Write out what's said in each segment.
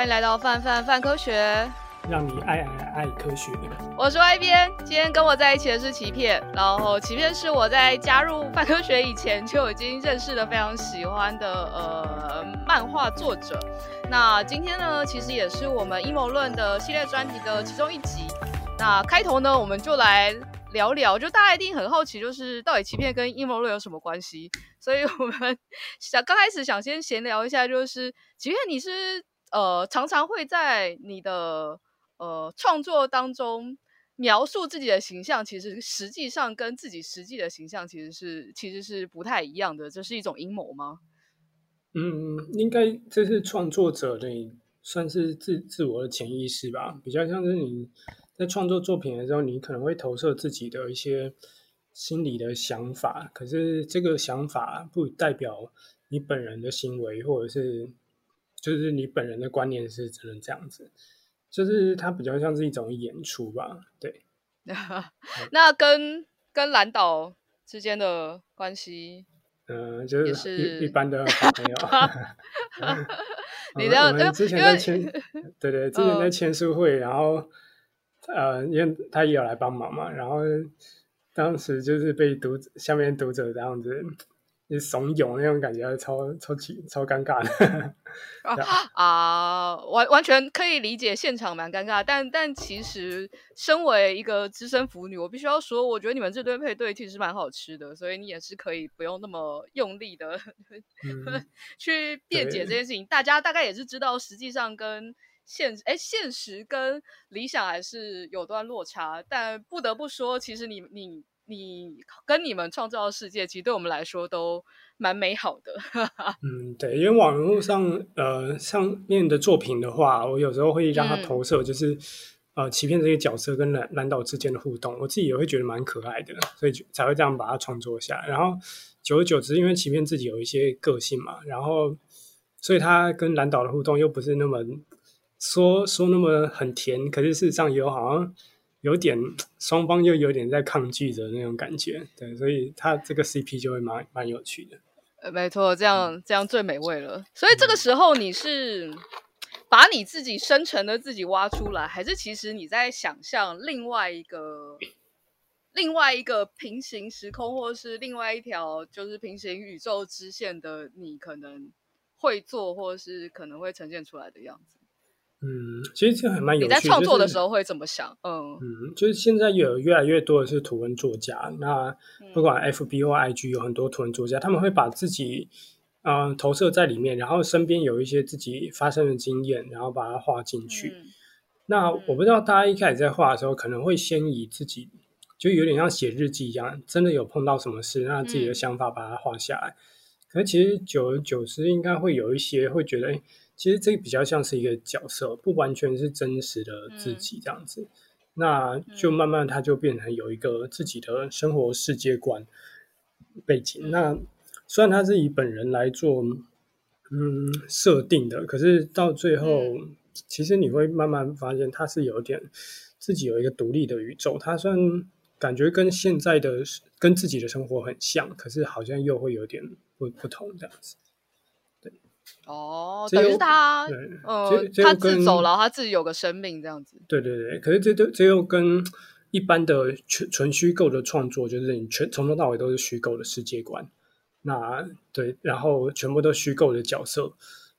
欢迎来到范范范科学，让你爱爱爱科学。我是 Y 编，今天跟我在一起的是骐片，然后骐片是我在加入范科学以前就已经认识的非常喜欢的呃漫画作者。那今天呢，其实也是我们阴谋论的系列专题的其中一集。那开头呢，我们就来聊聊，就大家一定很好奇，就是到底欺骗跟阴谋论有什么关系？所以我们想刚开始想先闲聊一下，就是骐片你是呃常常会在你的呃创作当中描述自己的形象，其实实际上跟自己实际的形象其实是其实是不太一样的，这是一种阴谋吗？嗯，应该这是创作者的算是自自我的潜意识吧，比较像是你在创作作品的时候，你可能会投射自己的一些。心里的想法，可是这个想法不代表你本人的行为，或者是就是你本人的观念是只能这样子，就是它比较像是一种演出吧。对，那跟跟蓝岛之间的关系，嗯、呃，就是一一般的好朋友。你的我们之前在签，对对，之前在签书会，然后呃，因为他也有来帮忙嘛，然后。当时就是被读下面读者这样子一怂恿那种感觉超，超超奇超尴尬的 啊，啊！完完全可以理解，现场蛮尴尬。但但其实，身为一个资深腐女，我必须要说，我觉得你们这对配对其实蛮好吃的，所以你也是可以不用那么用力的、嗯、去辩解这件事情。大家大概也是知道，实际上跟。现哎，现实跟理想还是有段落差，但不得不说，其实你你你跟你们创造的世界，其实对我们来说都蛮美好的。嗯，对，因为网络上呃上面的作品的话，我有时候会让他投射，就是、嗯、呃欺骗这些角色跟蓝蓝岛之间的互动，我自己也会觉得蛮可爱的，所以才会这样把它创作下来。然后久而久之，因为欺骗自己有一些个性嘛，然后所以他跟蓝岛的互动又不是那么。说说那么很甜，可是事实上也有好像有点 双方又有点在抗拒的那种感觉，对，所以他这个 CP 就会蛮蛮有趣的。呃，没错，这样这样最美味了。所以这个时候你是把你自己深层的自己挖出来，还是其实你在想象另外一个 另外一个平行时空，或是另外一条就是平行宇宙支线的你可能会做，或是可能会呈现出来的样子？嗯，其实这还蛮有趣的。你在创作的时候会怎么想？嗯嗯，就是现在有越来越多的是图文作家，那不管 FB 或 IG 有很多图文作家，他们会把自己嗯、呃、投射在里面，然后身边有一些自己发生的经验，然后把它画进去。嗯、那我不知道大家一开始在画的时候，可能会先以自己就有点像写日记一样，真的有碰到什么事，那自己的想法把它画下来。嗯、可是其实久而久之，应该会有一些会觉得，哎。其实这个比较像是一个角色，不完全是真实的自己这样子，嗯、那就慢慢他就变成有一个自己的生活世界观背景。嗯、那虽然他是以本人来做嗯设定的，可是到最后，嗯、其实你会慢慢发现他是有点自己有一个独立的宇宙。他虽然感觉跟现在的跟自己的生活很像，可是好像又会有点不不同这样子。哦，等于是他，对呃，他自走了，他自己有个生命这样子。对对对，可是这这这又跟一般的纯纯虚构的创作，就是你全从头到尾都是虚构的世界观。那对，然后全部都虚构的角色，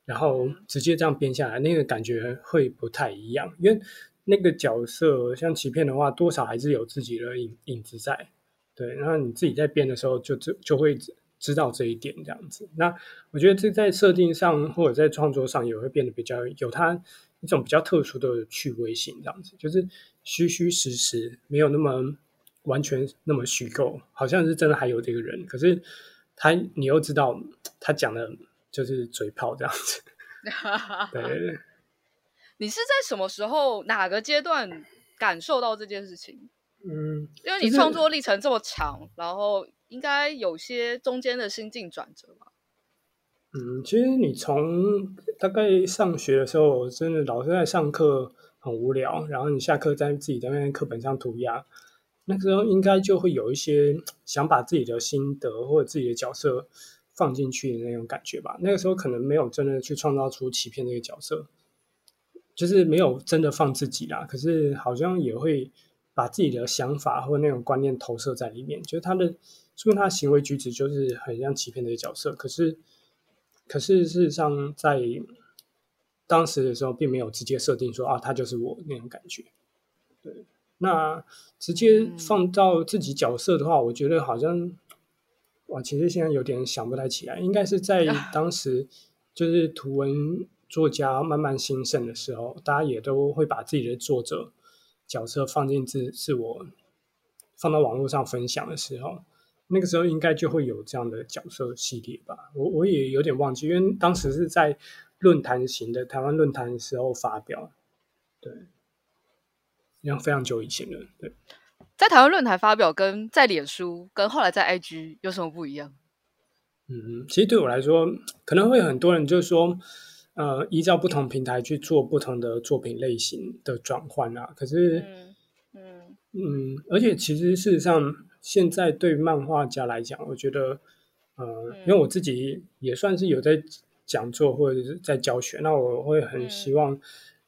然后直接这样编下来，那个感觉会不太一样。因为那个角色像欺骗的话，多少还是有自己的影影子在。对，然后你自己在编的时候就，就就就会。知道这一点这样子，那我觉得这在设定上或者在创作上也会变得比较有它一种比较特殊的趣味性，这样子就是虚虚实实，没有那么完全那么虚构，好像是真的还有这个人，可是他你又知道他讲的就是嘴炮这样子。对，你是在什么时候哪个阶段感受到这件事情？嗯，因为你创作历程这么长，然后。应该有些中间的心境转折吧。嗯，其实你从大概上学的时候，真的老师在上课很无聊，然后你下课在自己在那课本上涂鸦，那个时候应该就会有一些想把自己的心得或者自己的角色放进去的那种感觉吧。那个时候可能没有真的去创造出欺骗这个角色，就是没有真的放自己啦，可是好像也会把自己的想法或那种观念投射在里面，就是他的，说明他的行为举止就是很像欺骗的角色，可是，可是事实上在当时的时候并没有直接设定说啊，他就是我那种感觉。对，那直接放到自己角色的话，我觉得好像，哇，其实现在有点想不太起来，应该是在当时就是图文。作家慢慢兴盛的时候，大家也都会把自己的作者角色放进自自我，放到网络上分享的时候，那个时候应该就会有这样的角色系列吧。我我也有点忘记，因为当时是在论坛型的台湾论坛的时候发表，对，然后非常久以前了。对，在台湾论坛发表跟在脸书跟后来在 IG 有什么不一样？嗯，其实对我来说，可能会很多人就是说。呃，依照不同平台去做不同的作品类型的转换啊，可是，嗯嗯，嗯，而且其实事实上，现在对漫画家来讲，我觉得，呃，嗯、因为我自己也算是有在讲座或者是在教学，那我会很希望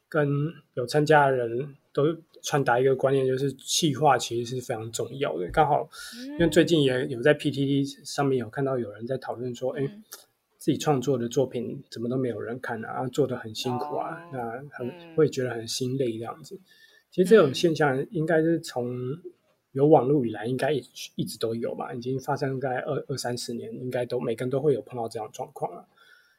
跟有参加的人都传达一个观念，就是气化其实是非常重要的。刚好，因为最近也有在 PTT 上面有看到有人在讨论说，哎、嗯。自己创作的作品怎么都没有人看啊？做的很辛苦啊，那很会觉得很心累这样子。其实这种现象应该是从有网络以来，应该一一直都有吧，已经发生在二二三十年，应该都每个人都会有碰到这样状况了。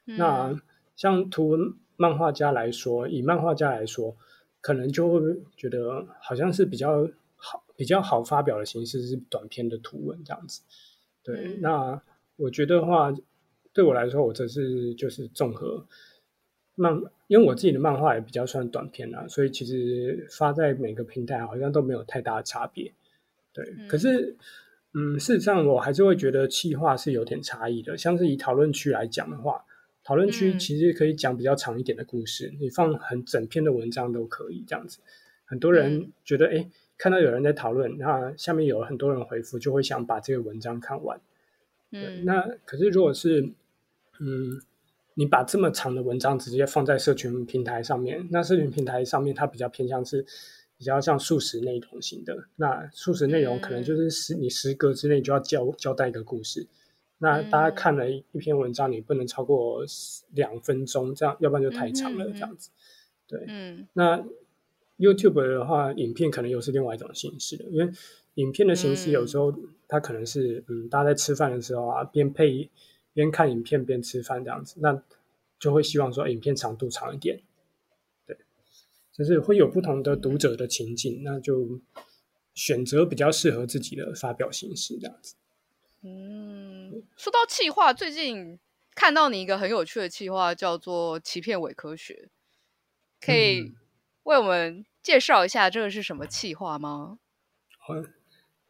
那像图文漫画家来说，以漫画家来说，可能就会觉得好像是比较好、比较好发表的形式是短篇的图文这样子。对，那我觉得话。对我来说，我这是就是综合漫，因为我自己的漫画也比较算短篇啊，所以其实发在每个平台好像都没有太大的差别。对，嗯、可是，嗯，事实上我还是会觉得企划是有点差异的。像是以讨论区来讲的话，讨论区其实可以讲比较长一点的故事，嗯、你放很整篇的文章都可以这样子。很多人觉得，哎、嗯，看到有人在讨论，那下面有很多人回复，就会想把这个文章看完。嗯，那可是如果是嗯，你把这么长的文章直接放在社群平台上面，那社群平台上面它比较偏向是比较像素食内容型的。那素食内容可能就是十你十格之内就要交交代一个故事。那大家看了一篇文章，你不能超过两分钟，这样要不然就太长了，这样子。对，嗯。那 YouTube 的话，影片可能又是另外一种形式的，因为影片的形式有时候它可能是嗯，大家在吃饭的时候啊，边配。边看影片边吃饭这样子，那就会希望说影片长度长一点，对，就是会有不同的读者的情境，那就选择比较适合自己的发表形式这样子。嗯，说到企划，最近看到你一个很有趣的企划，叫做“欺骗伪科学”，可以为我们介绍一下这个是什么企划吗？嗯，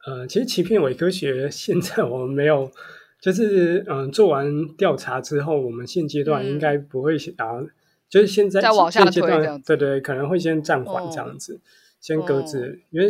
呃，其实“欺骗伪科学”现在我们没有。就是嗯，做完调查之后，我们现阶段应该不会想，嗯、就是现在现阶段，对对，可能会先暂缓这样子，哦、先搁置。哦、因为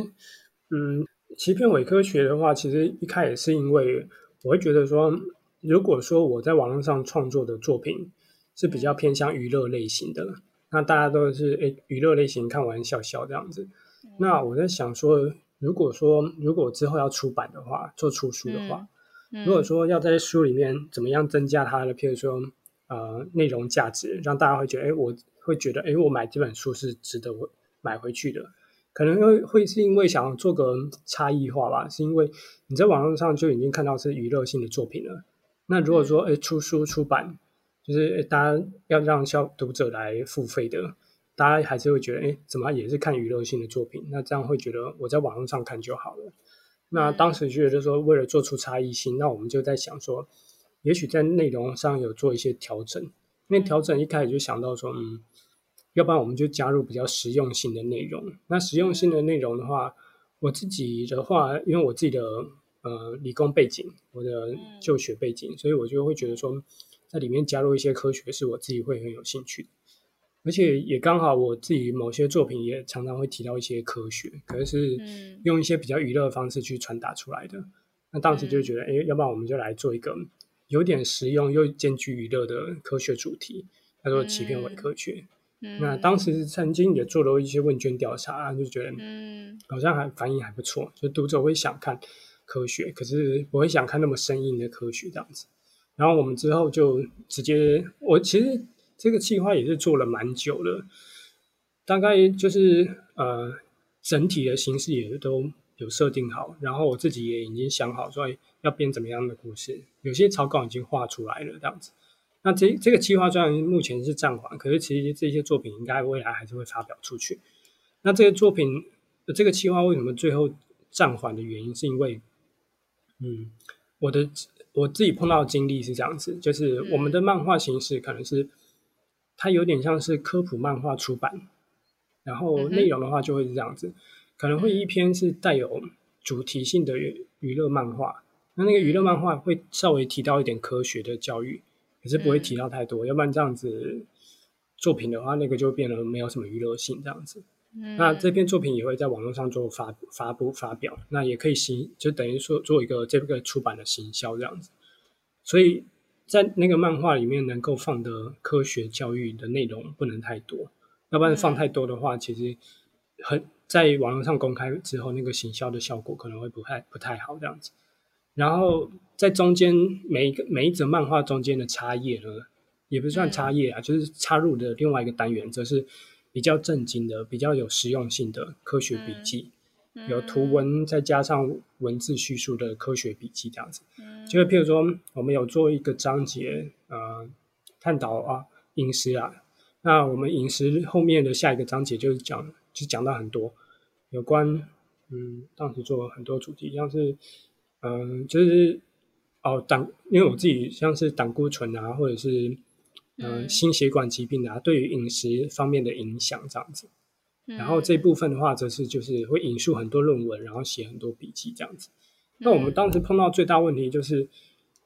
嗯，欺骗伪科学的话，其实一开始是因为我会觉得说，如果说我在网络上创作的作品是比较偏向娱乐类型的，嗯、那大家都是诶娱乐类型看完笑笑这样子。嗯、那我在想说，如果说如果之后要出版的话，做出书的话。嗯如果说要在书里面怎么样增加它的，譬如说，呃，内容价值，让大家会觉得，哎，我会觉得，哎，我买这本书是值得我买回去的，可能会会是因为想要做个差异化吧，是因为你在网络上就已经看到是娱乐性的作品了。那如果说，哎，出书出版，就是大家要让消读者来付费的，大家还是会觉得，哎，怎么也是看娱乐性的作品，那这样会觉得我在网络上看就好了。那当时觉得说，为了做出差异性，那我们就在想说，也许在内容上有做一些调整。那调整一开始就想到说，嗯，要不然我们就加入比较实用性的内容。那实用性的内容的话，我自己的话，因为我自己的呃理工背景，我的就学背景，所以我就会觉得说，在里面加入一些科学，是我自己会很有兴趣的。而且也刚好，我自己某些作品也常常会提到一些科学，可是用一些比较娱乐的方式去传达出来的。嗯、那当时就觉得，哎、欸，要不然我们就来做一个有点实用又兼具娱乐的科学主题，叫做“欺骗伪科学”。嗯，那当时曾经也做了一些问卷调查，就觉得嗯，好像还反应还不错，就读者会想看科学，可是不会想看那么生硬的科学这样子。然后我们之后就直接，我其实这个计划也是做了蛮久了，大概就是呃，整体的形式也都有设定好，然后我自己也已经想好说要编怎么样的故事，有些草稿已经画出来了这样子。那这这个计划虽然目前是暂缓，可是其实这些作品应该未来还是会发表出去。那这个作品这个计划为什么最后暂缓的原因，是因为，嗯，我的我自己碰到的经历是这样子，就是我们的漫画形式可能是它有点像是科普漫画出版，然后内容的话就会是这样子。可能会一篇是带有主题性的娱乐漫画，那那个娱乐漫画会稍微提到一点科学的教育，可是不会提到太多，要不然这样子作品的话，那个就变得没有什么娱乐性这样子。那这篇作品也会在网络上做发发布发表，那也可以行，就等于说做一个这个出版的行销这样子。所以在那个漫画里面能够放的科学教育的内容不能太多，要不然放太多的话，其实很。在网络上公开之后，那个行销的效果可能会不太不太好这样子。然后在中间每一个每一则漫画中间的插页呢，也不算插页啊，就是插入的另外一个单元，则是比较正经的、比较有实用性的科学笔记，有图文再加上文字叙述的科学笔记这样子。就是譬如说，我们有做一个章节，呃，探讨啊饮食啊，那我们饮食后面的下一个章节就是讲。就讲到很多有关，嗯，当时做了很多主题，像是，嗯，就是哦胆，因为我自己像是胆固醇啊，或者是嗯、呃、心血管疾病啊，对于饮食方面的影响这样子。然后这一部分的话，则是就是会引述很多论文，然后写很多笔记这样子。那我们当时碰到最大问题就是，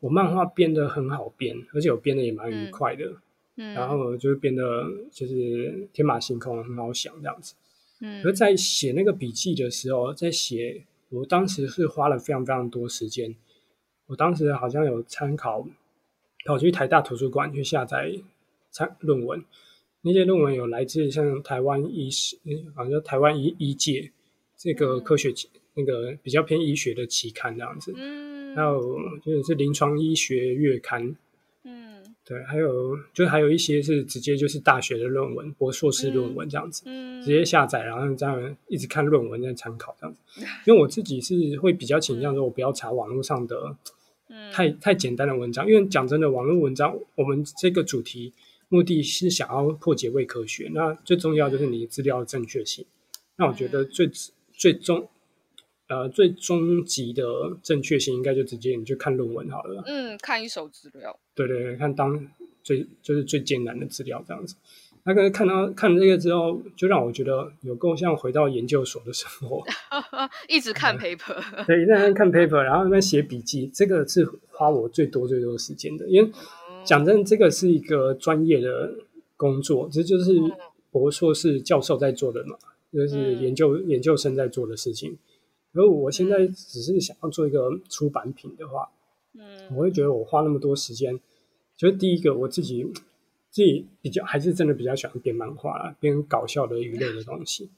我漫画编得很好编，而且我编的也蛮愉快的，然后就是编得就是天马行空，很好想这样子。嗯，而在写那个笔记的时候，在写，我当时是花了非常非常多时间。我当时好像有参考，跑去台大图书馆去下载参论文，那些论文有来自像台湾医师，好像台湾医医界这个科学那个比较偏医学的期刊这样子，嗯，还有就是临床医学月刊。嗯对，还有就还有一些是直接就是大学的论文，博硕士论文这样子，嗯嗯、直接下载，然后这样一直看论文在参考这样子。因为我自己是会比较倾向说，我不要查网络上的太、嗯、太简单的文章，因为讲真的，网络文章我们这个主题目的是想要破解伪科学，那最重要就是你的资料的正确性。那我觉得最最终。呃，最终极的正确性应该就直接你去看论文好了。嗯，看一手资料。对对对，看当最就是最艰难的资料这样子。那个看到看了这个之后，就让我觉得有够像回到研究所的生活，一直看 paper。嗯、对，在那看 paper，然后那边写笔记，这个是花我最多最多时间的。因为讲真，这个是一个专业的工作，这就是博硕士教授在做的嘛，就是研究、嗯、研究生在做的事情。如果我现在只是想要做一个出版品的话，嗯，我会觉得我花那么多时间，就是第一个我自己自己比较还是真的比较喜欢编漫画啦，编搞笑的娱乐的东西，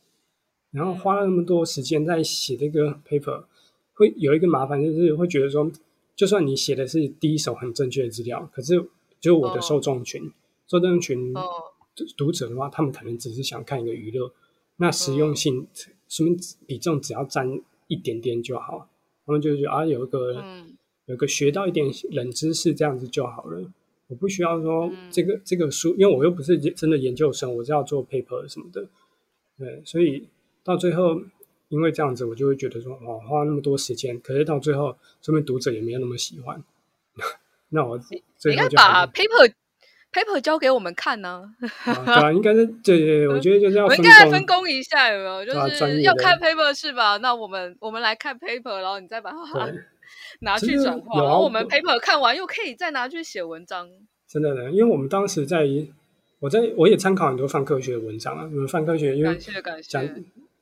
然后花了那么多时间在写这个 paper，会有一个麻烦就是会觉得说，就算你写的是第一手很正确的资料，可是就我的受众群，哦、受众群读者的话，他们可能只是想看一个娱乐，那实用性什么比重只要占。一点点就好，他们就觉得啊，有一个，嗯、有一个学到一点冷知识这样子就好了。我不需要说这个、嗯、这个书，因为我又不是真的研究生，我是要做 paper 什么的。对，所以到最后，因为这样子，我就会觉得说，哦，花那么多时间，可是到最后，说明读者也没有那么喜欢。那我应该把 paper。paper 交给我们看呢、啊 啊？对啊，应该是对对对，我觉得就是要我应该分工一下，有没有？就是要看 paper 是吧？那我们我们来看 paper，然后你再把它 拿去转化，啊、然后我们 paper 看完又可以再拿去写文章。真的呢，因为我们当时在，我在我也参考很多泛科学的文章啊，因为泛科学因为讲，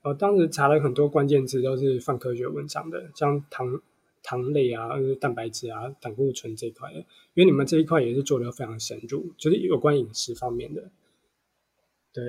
感谢感谢我当时查了很多关键词都是泛科学文章的，像糖。糖类啊，蛋白质啊，胆固醇这一块的，因为你们这一块也是做的非常深入，就是有关饮食方面的。对，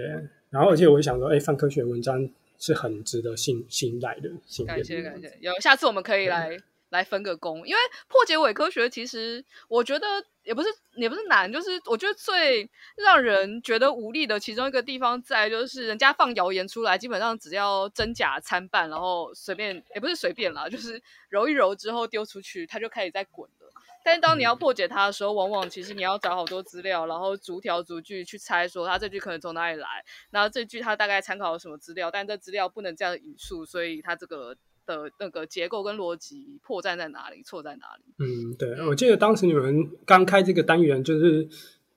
然后而且我想说，哎，泛科学文章是很值得信信赖的。感谢感谢，有下次我们可以来、嗯、来分个工，因为破解伪科学，其实我觉得也不是也不是难，就是我觉得最让人觉得无力的其中一个地方在，就是人家放谣言出来，基本上只要真假参半，然后随便也不是随便啦，就是揉一揉之后丢出去，它就开始在滚了。但是当你要破解它的时候，往往其实你要找好多资料，然后逐条逐句去猜，说它这句可能从哪里来，然后这句它大概参考了什么资料，但这资料不能这样引述，所以它这个的那个结构跟逻辑破绽在哪里，错在哪里？嗯，对，我记得当时你们刚开这个单元，就是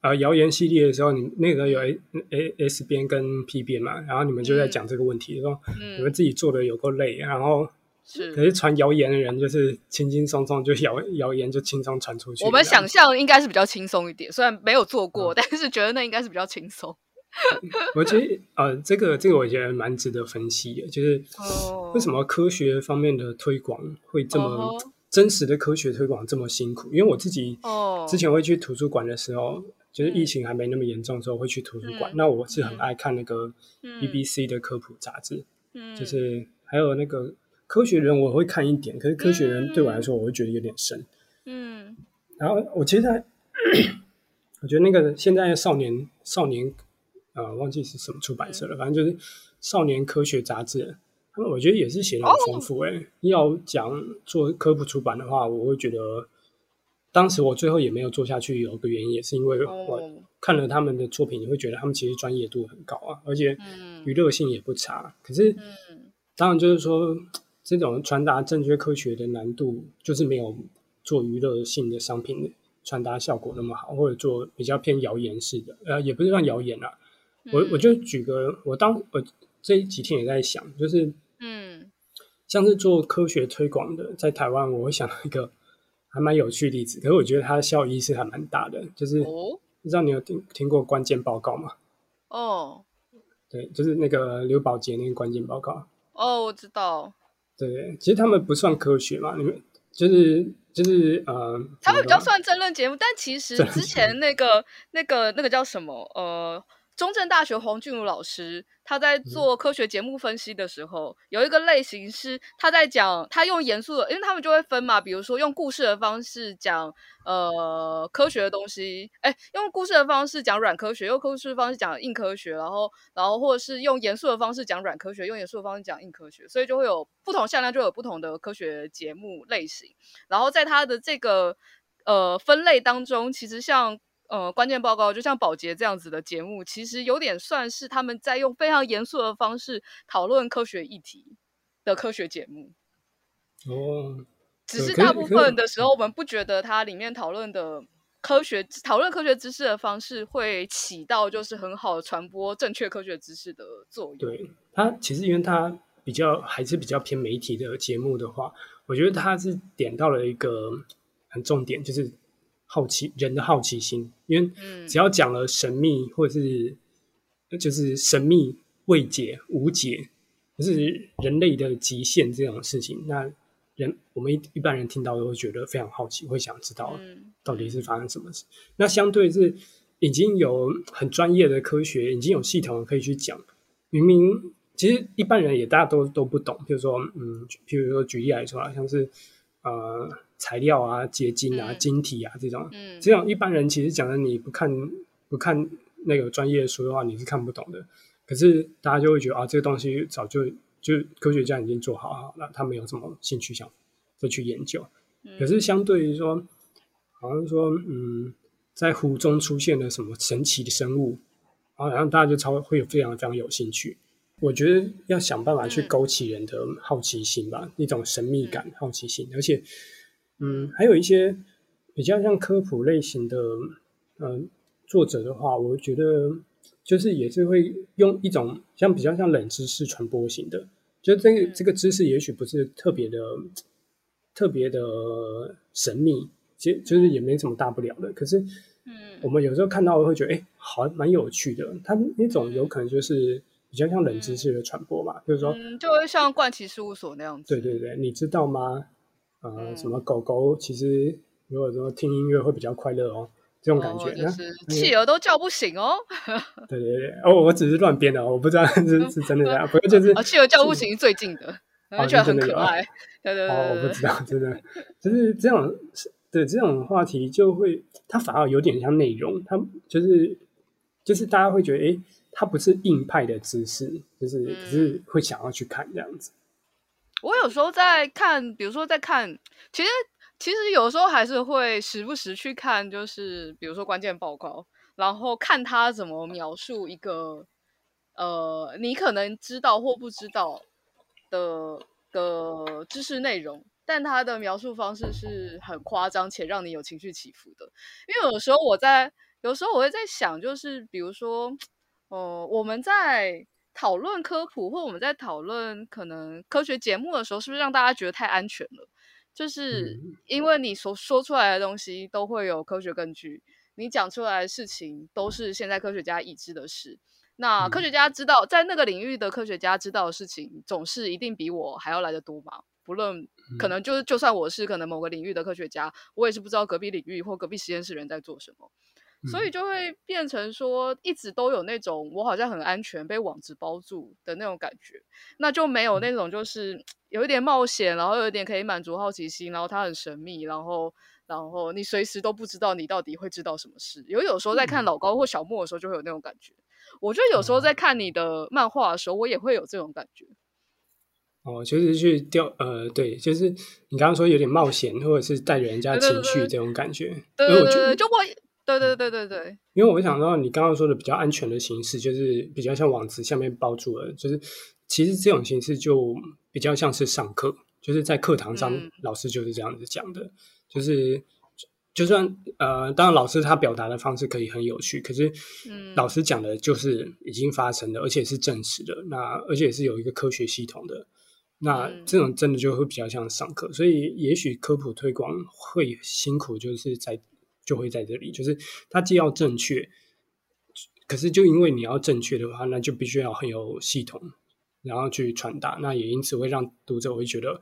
呃谣言系列的时候，你那个有 A A S 边跟 P 编嘛，然后你们就在讲这个问题，说、嗯、你们自己做的有够累，然后。是，可是传谣言的人就是轻轻松松就谣谣言就轻松传出去。我们想象应该是比较轻松一点，虽然没有做过，嗯、但是觉得那应该是比较轻松。我觉得呃，这个这个我觉得蛮值得分析的，就是为什么科学方面的推广会这么、哦、真实的科学推广这么辛苦？因为我自己之前会去图书馆的时候，哦、就是疫情还没那么严重的时候会去图书馆。嗯、那我是很爱看那个 BBC 的科普杂志，嗯，就是还有那个。科学人我会看一点，可是科学人对我来说，我会觉得有点深。嗯，然后我其实在，我觉得那个现在少年少年，呃，忘记是什么出版社了，反正就是少年科学杂志，他们我觉得也是写的很丰富。哎、哦，要讲做科普出版的话，我会觉得，当时我最后也没有做下去，有个原因也是因为我看了他们的作品，你会觉得他们其实专业度很高啊，而且娱乐性也不差。可是，当然就是说。这种传达正确科学的难度，就是没有做娱乐性的商品传达效果那么好，或者做比较偏谣言式的，呃，也不是算谣言啦。我我就举个，我当我这几天也在想，就是嗯，像是做科学推广的，在台湾，我会想到一个还蛮有趣的例子，可是我觉得它的效益是还蛮大的，就是哦，不知道你有听听过关键报告吗？哦，对，就是那个刘宝杰那个关键报告。哦，我知道。对，其实他们不算科学嘛，你们就是就是呃，他们比较算争论节目，但其实之前那个那个那个叫什么呃。中正大学黄俊儒老师，他在做科学节目分析的时候，嗯、有一个类型是他在讲，他用严肃的，因为他们就会分嘛，比如说用故事的方式讲呃科学的东西，哎，用故事的方式讲软科学，用故事的方式讲硬科学，然后然后或者是用严肃的方式讲软科学，用严肃的方式讲硬科学，所以就会有不同向量，就有不同的科学节目类型。然后在他的这个呃分类当中，其实像。呃，关键报告就像宝洁这样子的节目，其实有点算是他们在用非常严肃的方式讨论科学议题的科学节目。哦，只是大部分的时候，我们不觉得它里面讨论的科学讨论科学知识的方式会起到就是很好的传播正确科学知识的作用。对，它其实因为它比较还是比较偏媒体的节目的话，我觉得它是点到了一个很重点，就是。好奇人的好奇心，因为只要讲了神秘或者是就是神秘未解无解，就是人类的极限这种事情，那人我们一一般人听到都会觉得非常好奇，会想知道到底是发生什么事。那相对是已经有很专业的科学，已经有系统可以去讲。明明其实一般人也大家都都不懂，比如说嗯，譬如说举例来说，好像是呃。材料啊、结晶啊、晶体啊这种，嗯，这种一般人其实讲的，你不看不看那个专业书的话，你是看不懂的。可是大家就会觉得啊，这个东西早就就科学家已经做好好了，他没有什么兴趣想再去研究。可是相对于说，好像说，嗯，在湖中出现了什么神奇的生物，然后大家就超会有非常非常有兴趣。我觉得要想办法去勾起人的好奇心吧，一种神秘感、好奇心，而且。嗯，还有一些比较像科普类型的，嗯、呃，作者的话，我觉得就是也是会用一种像比较像冷知识传播型的，就这个这个知识也许不是特别的特别的神秘，其实就是也没什么大不了的。可是，嗯，我们有时候看到会觉得，哎，好蛮有趣的。他那种有可能就是比较像冷知识的传播吧，就是说，嗯，就会像冠奇事务所那样子。对对对，你知道吗？呃，什么狗狗其实如果说听音乐会比较快乐哦，这种感觉，哦、就是企鹅都叫不醒哦。对对对，哦，我只是乱编的，我不知道是是真的这样。不过就是，企鹅叫不醒是最近的，我觉得很可爱。对对对，哦，我不知道，真的就是这种，对这种话题就会，它反而有点像内容，它就是就是大家会觉得，哎，它不是硬派的知识，就是可是会想要去看这样子。我有时候在看，比如说在看，其实。其实有时候还是会时不时去看，就是比如说关键报告，然后看他怎么描述一个呃，你可能知道或不知道的的知识内容，但他的描述方式是很夸张且让你有情绪起伏的。因为有时候我在，有时候我会在想，就是比如说，呃，我们在讨论科普或我们在讨论可能科学节目的时候，是不是让大家觉得太安全了？就是因为你所说出来的东西都会有科学根据，你讲出来的事情都是现在科学家已知的事。那科学家知道，在那个领域的科学家知道的事情，总是一定比我还要来得多嘛？不论可能就是，就算我是可能某个领域的科学家，我也是不知道隔壁领域或隔壁实验室人在做什么。所以就会变成说，一直都有那种我好像很安全，被网子包住的那种感觉，那就没有那种就是有一点冒险，然后有一点可以满足好奇心，然后它很神秘，然后然后你随时都不知道你到底会知道什么事。有有时候在看老高或小莫的时候，就会有那种感觉。我觉得有时候在看你的漫画的时候，我也会有这种感觉。哦，就是去钓呃，对，就是你刚刚说有点冒险，或者是带着人家情绪这种感觉。对对对，对，就我。对对对对对，因为我想到你刚刚说的比较安全的形式，就是比较像网子下面包住了，就是其实这种形式就比较像是上课，就是在课堂上老师就是这样子讲的，嗯、就是就算呃，当然老师他表达的方式可以很有趣，可是老师讲的就是已经发生的，而且是证实的，那而且是有一个科学系统的，那这种真的就会比较像上课，所以也许科普推广会辛苦，就是在。就会在这里，就是它既要正确，可是就因为你要正确的话，那就必须要很有系统，然后去传达，那也因此会让读者会觉得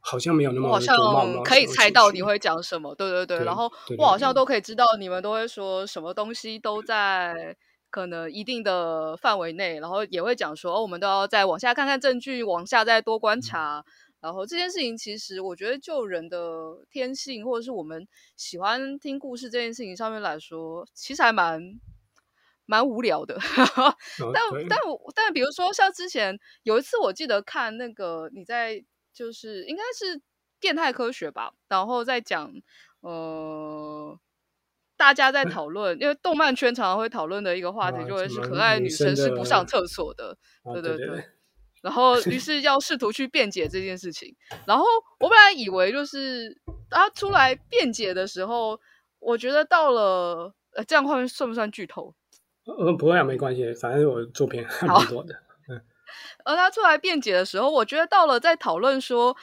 好像没有那么好像可以猜到你会讲什么，对对对，对然后我好像都可以知道你们都会说什么东西都在可能一定的范围内，然后也会讲说，哦，我们都要再往下看看证据，往下再多观察。嗯然后这件事情，其实我觉得就人的天性，或者是我们喜欢听故事这件事情上面来说，其实还蛮蛮无聊的。但但但比如说，像之前有一次，我记得看那个你在就是应该是变态科学吧，然后在讲呃，大家在讨论，因为动漫圈常常会讨论的一个话题，就会是可爱的女生是不上厕所的。对对对。然后，于 是要试图去辩解这件事情。然后我本来以为，就是他出来辩解的时候，我觉得到了呃，这样的话算不算剧透？嗯，不会啊，没关系，反正我作品还蛮多的。嗯。而他出来辩解的时候，我觉得到了在讨论说，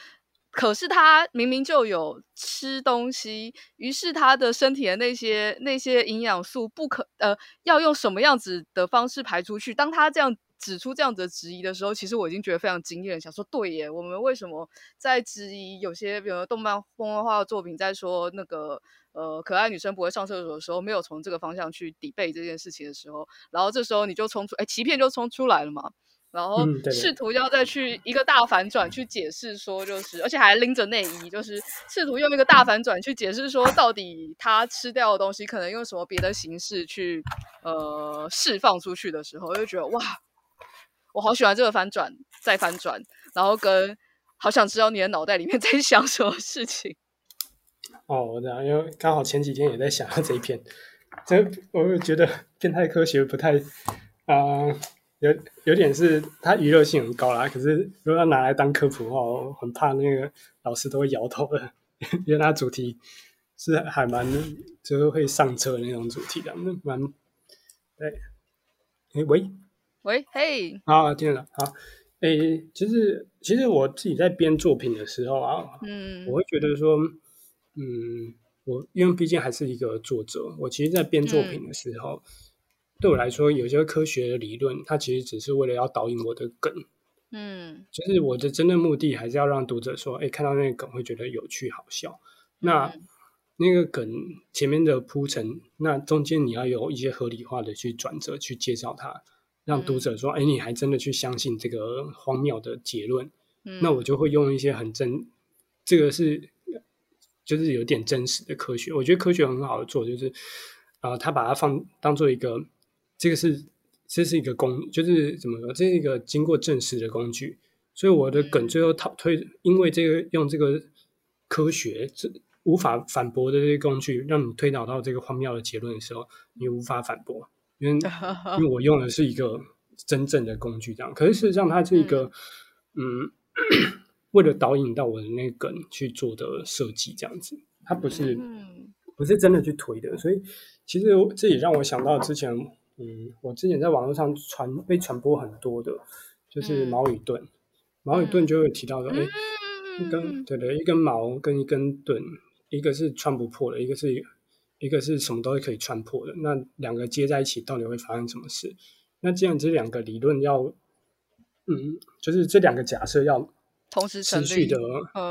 可是他明明就有吃东西，于是他的身体的那些那些营养素不可呃，要用什么样子的方式排出去？当他这样。指出这样子的质疑的时候，其实我已经觉得非常惊艳，想说对耶，我们为什么在质疑有些比如动漫、风漫画作品，在说那个呃可爱女生不会上厕所的时候，没有从这个方向去 debate 这件事情的时候，然后这时候你就冲出，哎，欺骗就冲出来了嘛，然后试图要再去一个大反转去解释说，就是而且还拎着内衣，就是试图用一个大反转去解释说，到底他吃掉的东西可能用什么别的形式去呃释放出去的时候，就觉得哇。我好喜欢这个翻转，再翻转，然后跟好想知道你的脑袋里面 在想什么事情。哦，我知道，因为刚好前几天也在想这一篇，这我觉得变态科学不太啊、有有点是它娱乐性很高啦。可是如果要拿来当科普的话，我很怕那个老师都会摇头的，因为它主题是还蛮就是会上车的那种主题的，那蛮对。哎喂。喂，嘿，好，听了，好，诶，其实其实我自己在编作品的时候啊，嗯，我会觉得说，嗯，我因为毕竟还是一个作者，我其实，在编作品的时候，嗯、对我来说，有些科学的理论，它其实只是为了要导引我的梗，嗯，就是我的真正目的还是要让读者说，诶，看到那个梗会觉得有趣好笑。那、嗯、那个梗前面的铺陈，那中间你要有一些合理化的去转折去介绍它，让读者说，哎、嗯，你还真的去相信这个荒谬的结论。嗯、那我就会用一些很真，这个是就是有点真实的科学。我觉得科学很好的做，就是啊、呃，他把它放当做一个，这个是这是一个工，就是怎么说，这是一个经过证实的工具。所以我的梗最后套推，因为这个用这个科学这。无法反驳的这些工具，让你推导到这个荒谬的结论的时候，你无法反驳，因为 因为我用的是一个真正的工具，这样。可是事实上，它是一个嗯，嗯为了导引到我的那个梗去做的设计，这样子，它不是不是真的去推的。所以，其实这也让我想到之前，嗯，我之前在网络上传被传播很多的，就是矛与盾，矛与盾就会提到说，哎、欸，一根对对，一根矛跟一根盾。一个是穿不破的，一个是一个是什么都是可以穿破的。那两个接在一起，到底会发生什么事？那既然这两个理论要，嗯，就是这两个假设要同时持续的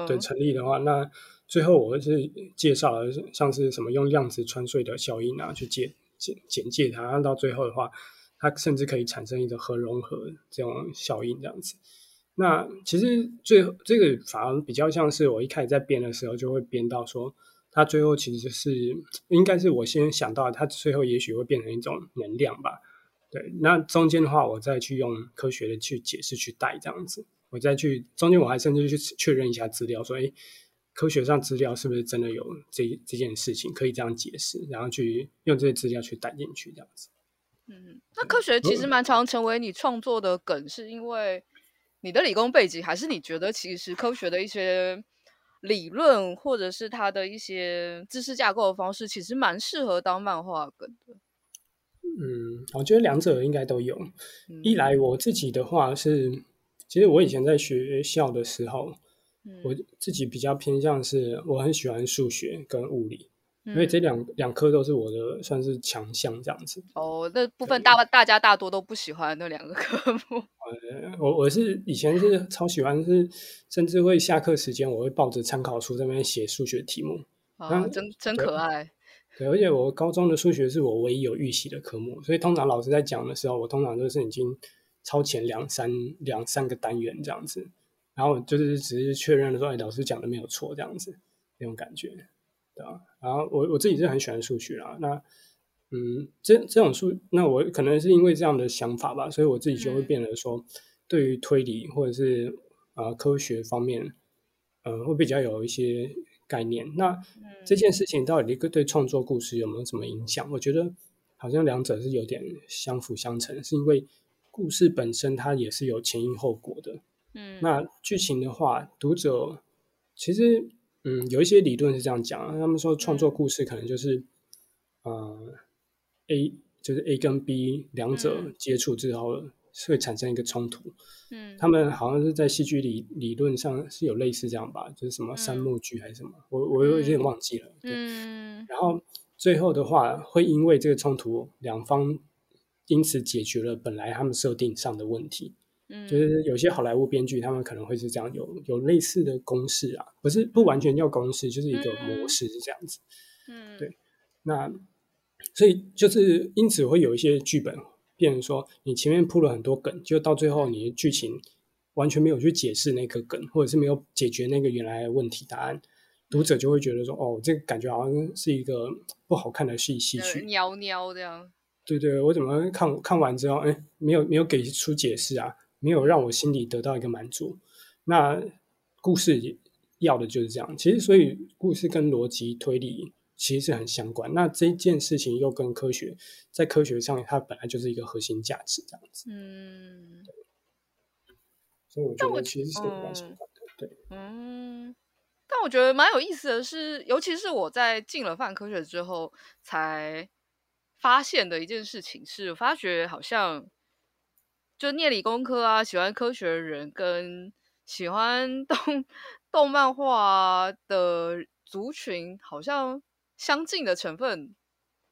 对成立的话，那最后我是介绍了像是什么用量子穿隧的效应啊，去解简简介它。那到最后的话，它甚至可以产生一个核融合这种效应，这样子。那其实最后这个反而比较像是我一开始在编的时候就会编到说，它最后其实是应该是我先想到，它最后也许会变成一种能量吧。对，那中间的话我再去用科学的去解释去带这样子，我再去中间我还甚至去确认一下资料，说诶，科学上资料是不是真的有这这件事情可以这样解释，然后去用这些资料去带进去这样子。嗯，那科学其实蛮常成为你创作的梗，是因为。你的理工背景，还是你觉得其实科学的一些理论，或者是他的一些知识架构的方式，其实蛮适合当漫画梗的。嗯，我觉得两者应该都有。嗯、一来我自己的话是，其实我以前在学校的时候，嗯、我自己比较偏向是，我很喜欢数学跟物理。因为这两两科都是我的算是强项这样子。哦，那部分大大家大多都不喜欢那两个科目。呃，我我是以前是超喜欢，是甚至会下课时间我会抱着参考书在那边写数学题目。啊，真真可爱。对，而且我高中的数学是我唯一有预习的科目，所以通常老师在讲的时候，我通常都是已经超前两三两三个单元这样子，然后就是只是确认了说，哎，老师讲的没有错这样子，那种感觉。对啊，然后我我自己是很喜欢数学啦。那嗯，这这种数，那我可能是因为这样的想法吧，所以我自己就会变得说，嗯、对于推理或者是啊、呃、科学方面，嗯、呃，会比较有一些概念。那、嗯、这件事情到底对创作故事有没有什么影响？我觉得好像两者是有点相辅相成，是因为故事本身它也是有前因后果的。嗯，那剧情的话，读者其实。嗯，有一些理论是这样讲，他们说创作故事可能就是，嗯、呃，A 就是 A 跟 B 两者接触之后会产生一个冲突。嗯，他们好像是在戏剧理理论上是有类似这样吧，就是什么三幕剧还是什么，我我有点忘记了。对，嗯，然后最后的话会因为这个冲突，两方因此解决了本来他们设定上的问题。嗯，就是有些好莱坞编剧，他们可能会是这样，有有类似的公式啊，不是不完全叫公式，就是一个模式是这样子。嗯，对。那所以就是因此会有一些剧本，变成说你前面铺了很多梗，就到最后你的剧情完全没有去解释那个梗，或者是没有解决那个原来的问题答案，读者就会觉得说，哦，这个感觉好像是一个不好看的戏戏剧，喵喵这样。对对，我怎么看看完之后，哎，没有没有给出解释啊？没有让我心里得到一个满足，那故事要的就是这样。其实，所以故事跟逻辑推理其实是很相关。那这件事情又跟科学，在科学上它本来就是一个核心价值，这样子。嗯，所以我觉得其实是蛮相关的。对，嗯。但我觉得蛮有意思的是，尤其是我在进了泛科学之后才发现的一件事情是，我发觉好像。就念理工科啊，喜欢科学的人跟喜欢 动动漫画的族群，好像相近的成分，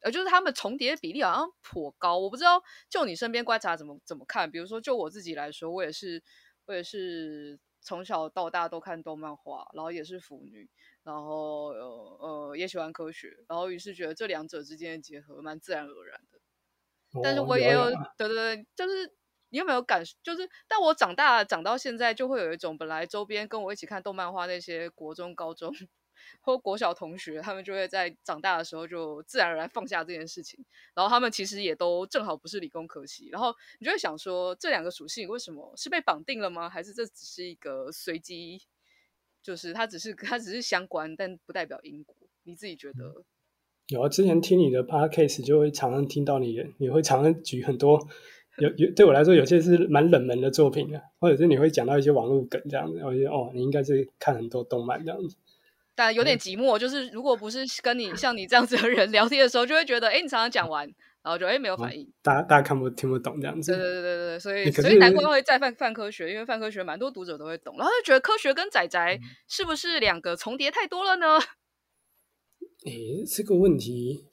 呃，就是他们重叠的比例好像颇高。我不知道，就你身边观察怎么怎么看？比如说，就我自己来说，我也是，我也是从小到大都看动漫画，然后也是腐女，然后呃呃也喜欢科学，然后于是觉得这两者之间的结合蛮自然而然的。哦、但是我也有，有对对对，就是你有没有感？就是但我长大长到现在，就会有一种本来周边跟我一起看动漫画那些国中、高中。或国小同学，他们就会在长大的时候就自然而然放下这件事情，然后他们其实也都正好不是理工科系，然后你就会想说，这两个属性为什么是被绑定了吗？还是这只是一个随机？就是它只是它只是相关，但不代表因果。你自己觉得？有啊，之前听你的 podcast 就会常常听到你，你会常常举很多有有对我来说有些是蛮冷门的作品啊，或者是你会讲到一些网络梗这样子，我觉得哦，你应该是看很多动漫这样子。但有点寂寞，就是如果不是跟你像你这样子的人聊天的时候，就会觉得，哎，你常常讲完，然后就哎没有反应，大家大家看不听不懂这样子。对对对对对，所以所以难怪会再犯犯科学，因为犯科学蛮多读者都会懂，然后就觉得科学跟仔仔是不是两个重叠太多了呢？哎，这个问题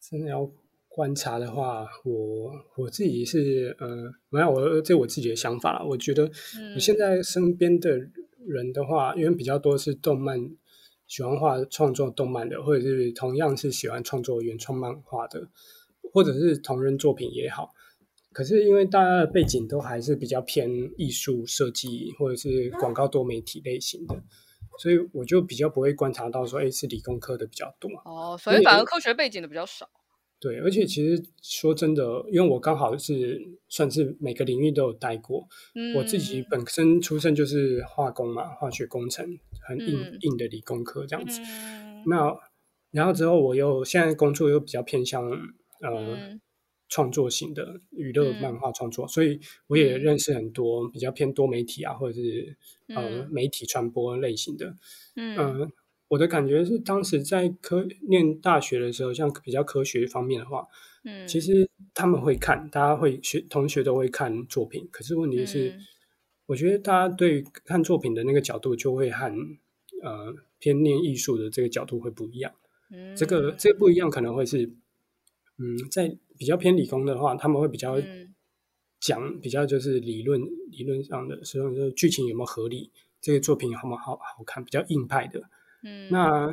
真的要观察的话，我我自己是呃，没有我这我自己的想法啦，我觉得我现在身边的人的话，因为比较多是动漫。喜欢画创作动漫的，或者是同样是喜欢创作原创漫画的，或者是同人作品也好。可是因为大家的背景都还是比较偏艺术设计或者是广告多媒体类型的，所以我就比较不会观察到说，哎，是理工科的比较多。哦，所以反而科学背景的比较少。对，而且其实说真的，因为我刚好是算是每个领域都有待过。嗯，我自己本身出身就是化工嘛，化学工程很硬、嗯、硬的理工科这样子。嗯、那然后之后我又现在工作又比较偏向呃、嗯、创作型的娱乐漫画创作，嗯、所以我也认识很多比较偏多媒体啊，或者是呃媒体传播类型的。嗯。呃我的感觉是，当时在科念大学的时候，像比较科学方面的话，嗯，其实他们会看，大家会学，同学都会看作品。可是问题是，嗯、我觉得大家对看作品的那个角度，就会和呃偏念艺术的这个角度会不一样。嗯，这个这个不一样，可能会是，嗯，在比较偏理工的话，他们会比较讲比较就是理论理论上的，时候，就是剧情有没有合理，这个作品好不好好看，比较硬派的。嗯，那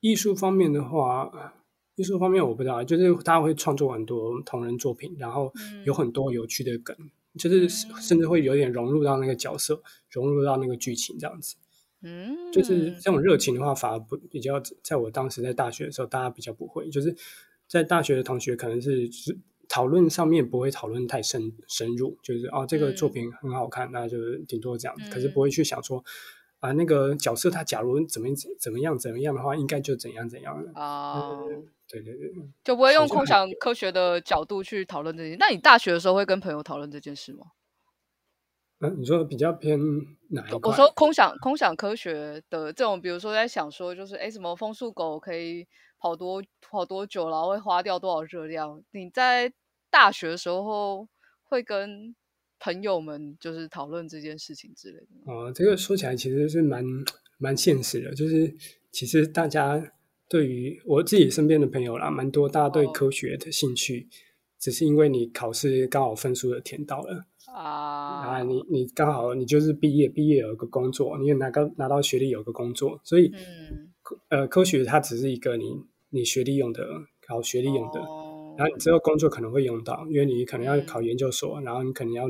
艺术方面的话，艺术方面我不知道，就是大家会创作很多同人作品，然后有很多有趣的梗，嗯、就是甚至会有点融入到那个角色，融入到那个剧情这样子。嗯，就是这种热情的话，反而不比较，在我当时在大学的时候，大家比较不会，就是在大学的同学可能是讨论上面不会讨论太深深入，就是哦这个作品很好看，那就顶多这样子，可是不会去想说。啊，那个角色他假如怎么怎么样怎么样的话，应该就怎样怎样的啊？对对对，就不会用空想科学的角度去讨论这件。那你大学的时候会跟朋友讨论这件事吗？嗯、啊，你说比较偏哪一块？我说空想空想科学的这种，比如说在想说，就是哎，什么风速狗可以跑多跑多久，然后会花掉多少热量？你在大学的时候会跟？朋友们就是讨论这件事情之类的。哦，这个说起来其实是蛮蛮现实的，就是其实大家对于我自己身边的朋友啦，蛮多大家对科学的兴趣，哦、只是因为你考试刚好分数的填到了啊，啊，你你刚好你就是毕业，毕业有个工作，你也拿个拿到学历有个工作，所以、嗯、呃，科学它只是一个你你学历用的，考学历用的。哦然后你之后工作可能会用到，因为你可能要考研究所，嗯、然后你可能要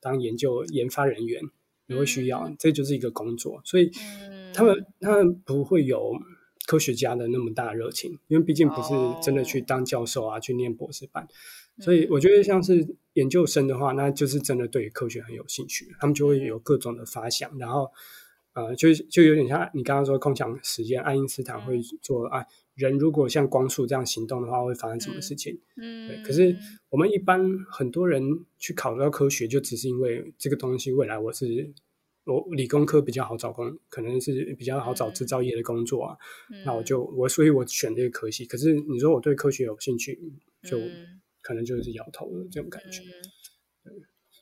当研究研发人员，你会需要，嗯、这就是一个工作。所以他们、嗯、他们不会有科学家的那么大的热情，因为毕竟不是真的去当教授啊，哦、去念博士班。所以我觉得像是研究生的话，那就是真的对科学很有兴趣，他们就会有各种的发想，然后呃，就就有点像你刚刚说空想实验，爱因斯坦会做啊。人如果像光速这样行动的话，会发生什么事情？嗯，对。可是我们一般很多人去考到科学，就只是因为这个东西未来我是我理工科比较好找工，可能是比较好找制造业的工作啊。嗯、那我就我所以我选这个科系。可是你说我对科学有兴趣，就可能就是摇头的这种感觉。嗯、对。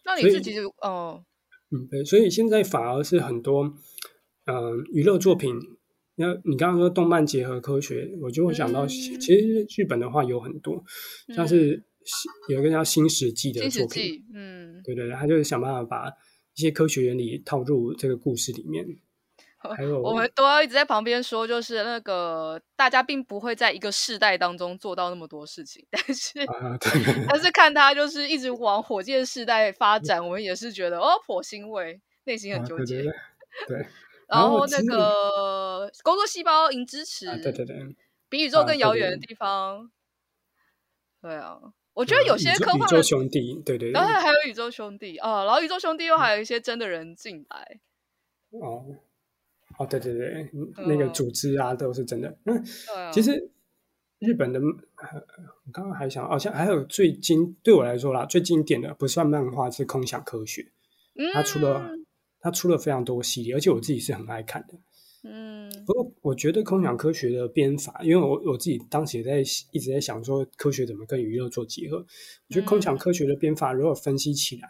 那你自己就哦，嗯，对。所以现在反而是很多嗯、呃、娱乐作品。那你刚刚说动漫结合科学，我就会想到，其实剧本的话有很多，像是有一个叫《新石纪》的作品，嗯，对对对，他就是想办法把一些科学原理套入这个故事里面。还有，我们都要一直在旁边说，就是那个大家并不会在一个世代当中做到那么多事情，但是，啊、但是看他就是一直往火箭世代发展，我们也是觉得哦，颇欣慰，内心很纠结。啊、对，对，对，对，然后那个工作细胞银支持，对对对，比宇宙更遥远的地方。对啊，我觉得有些科幻宇宙兄弟，对对对，然后还有宇宙兄弟啊，然后宇宙兄弟又还有一些真的人进来，哦。哦，对对对，那个组织啊，都是真的。那，啊、其实日本的，我刚刚还想，好、哦、像还有最经对我来说啦，最经典的不算漫画是《空想科学》，它出了它出了非常多系列，而且我自己是很爱看的。嗯，不过我觉得《空想科学》的编法，因为我我自己当时也在一直在想说，科学怎么跟娱乐做结合？我觉得《空想科学》的编法，如果分析起来。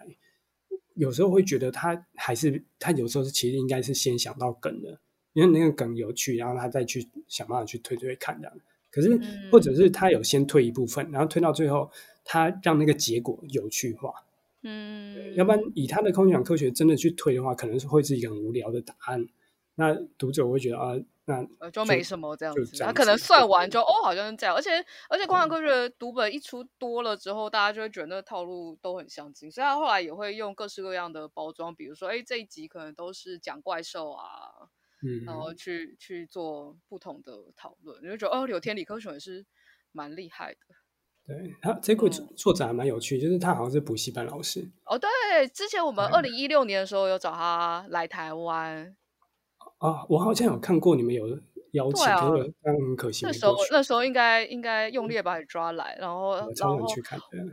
有时候会觉得他还是他有时候是其实应该是先想到梗的，因为那个梗有趣，然后他再去想办法去推推看这样。可是或者是他有先推一部分，然后推到最后，他让那个结果有趣化。嗯，要不然以他的空想科学真的去推的话，可能是会是一个很无聊的答案。那读者会觉得啊。那就没什么这样子，他、啊、可能算完就哦，好像是这样。而且而且，空想科学读本一出多了之后，大家就会觉得那个套路都很相近，所以他后来也会用各式各样的包装，比如说，哎，这一集可能都是讲怪兽啊，嗯，然后去去做不同的讨论，你就觉得哦，柳天理科学也是蛮厉害的。对他这个作者还蛮有趣，就是他好像是补习班老师。哦，对，之前我们二零一六年的时候有找他来台湾。啊，我好像有看过你们有邀请，啊、但很可惜。那时候那时候应该应该用力把你抓来，然后然后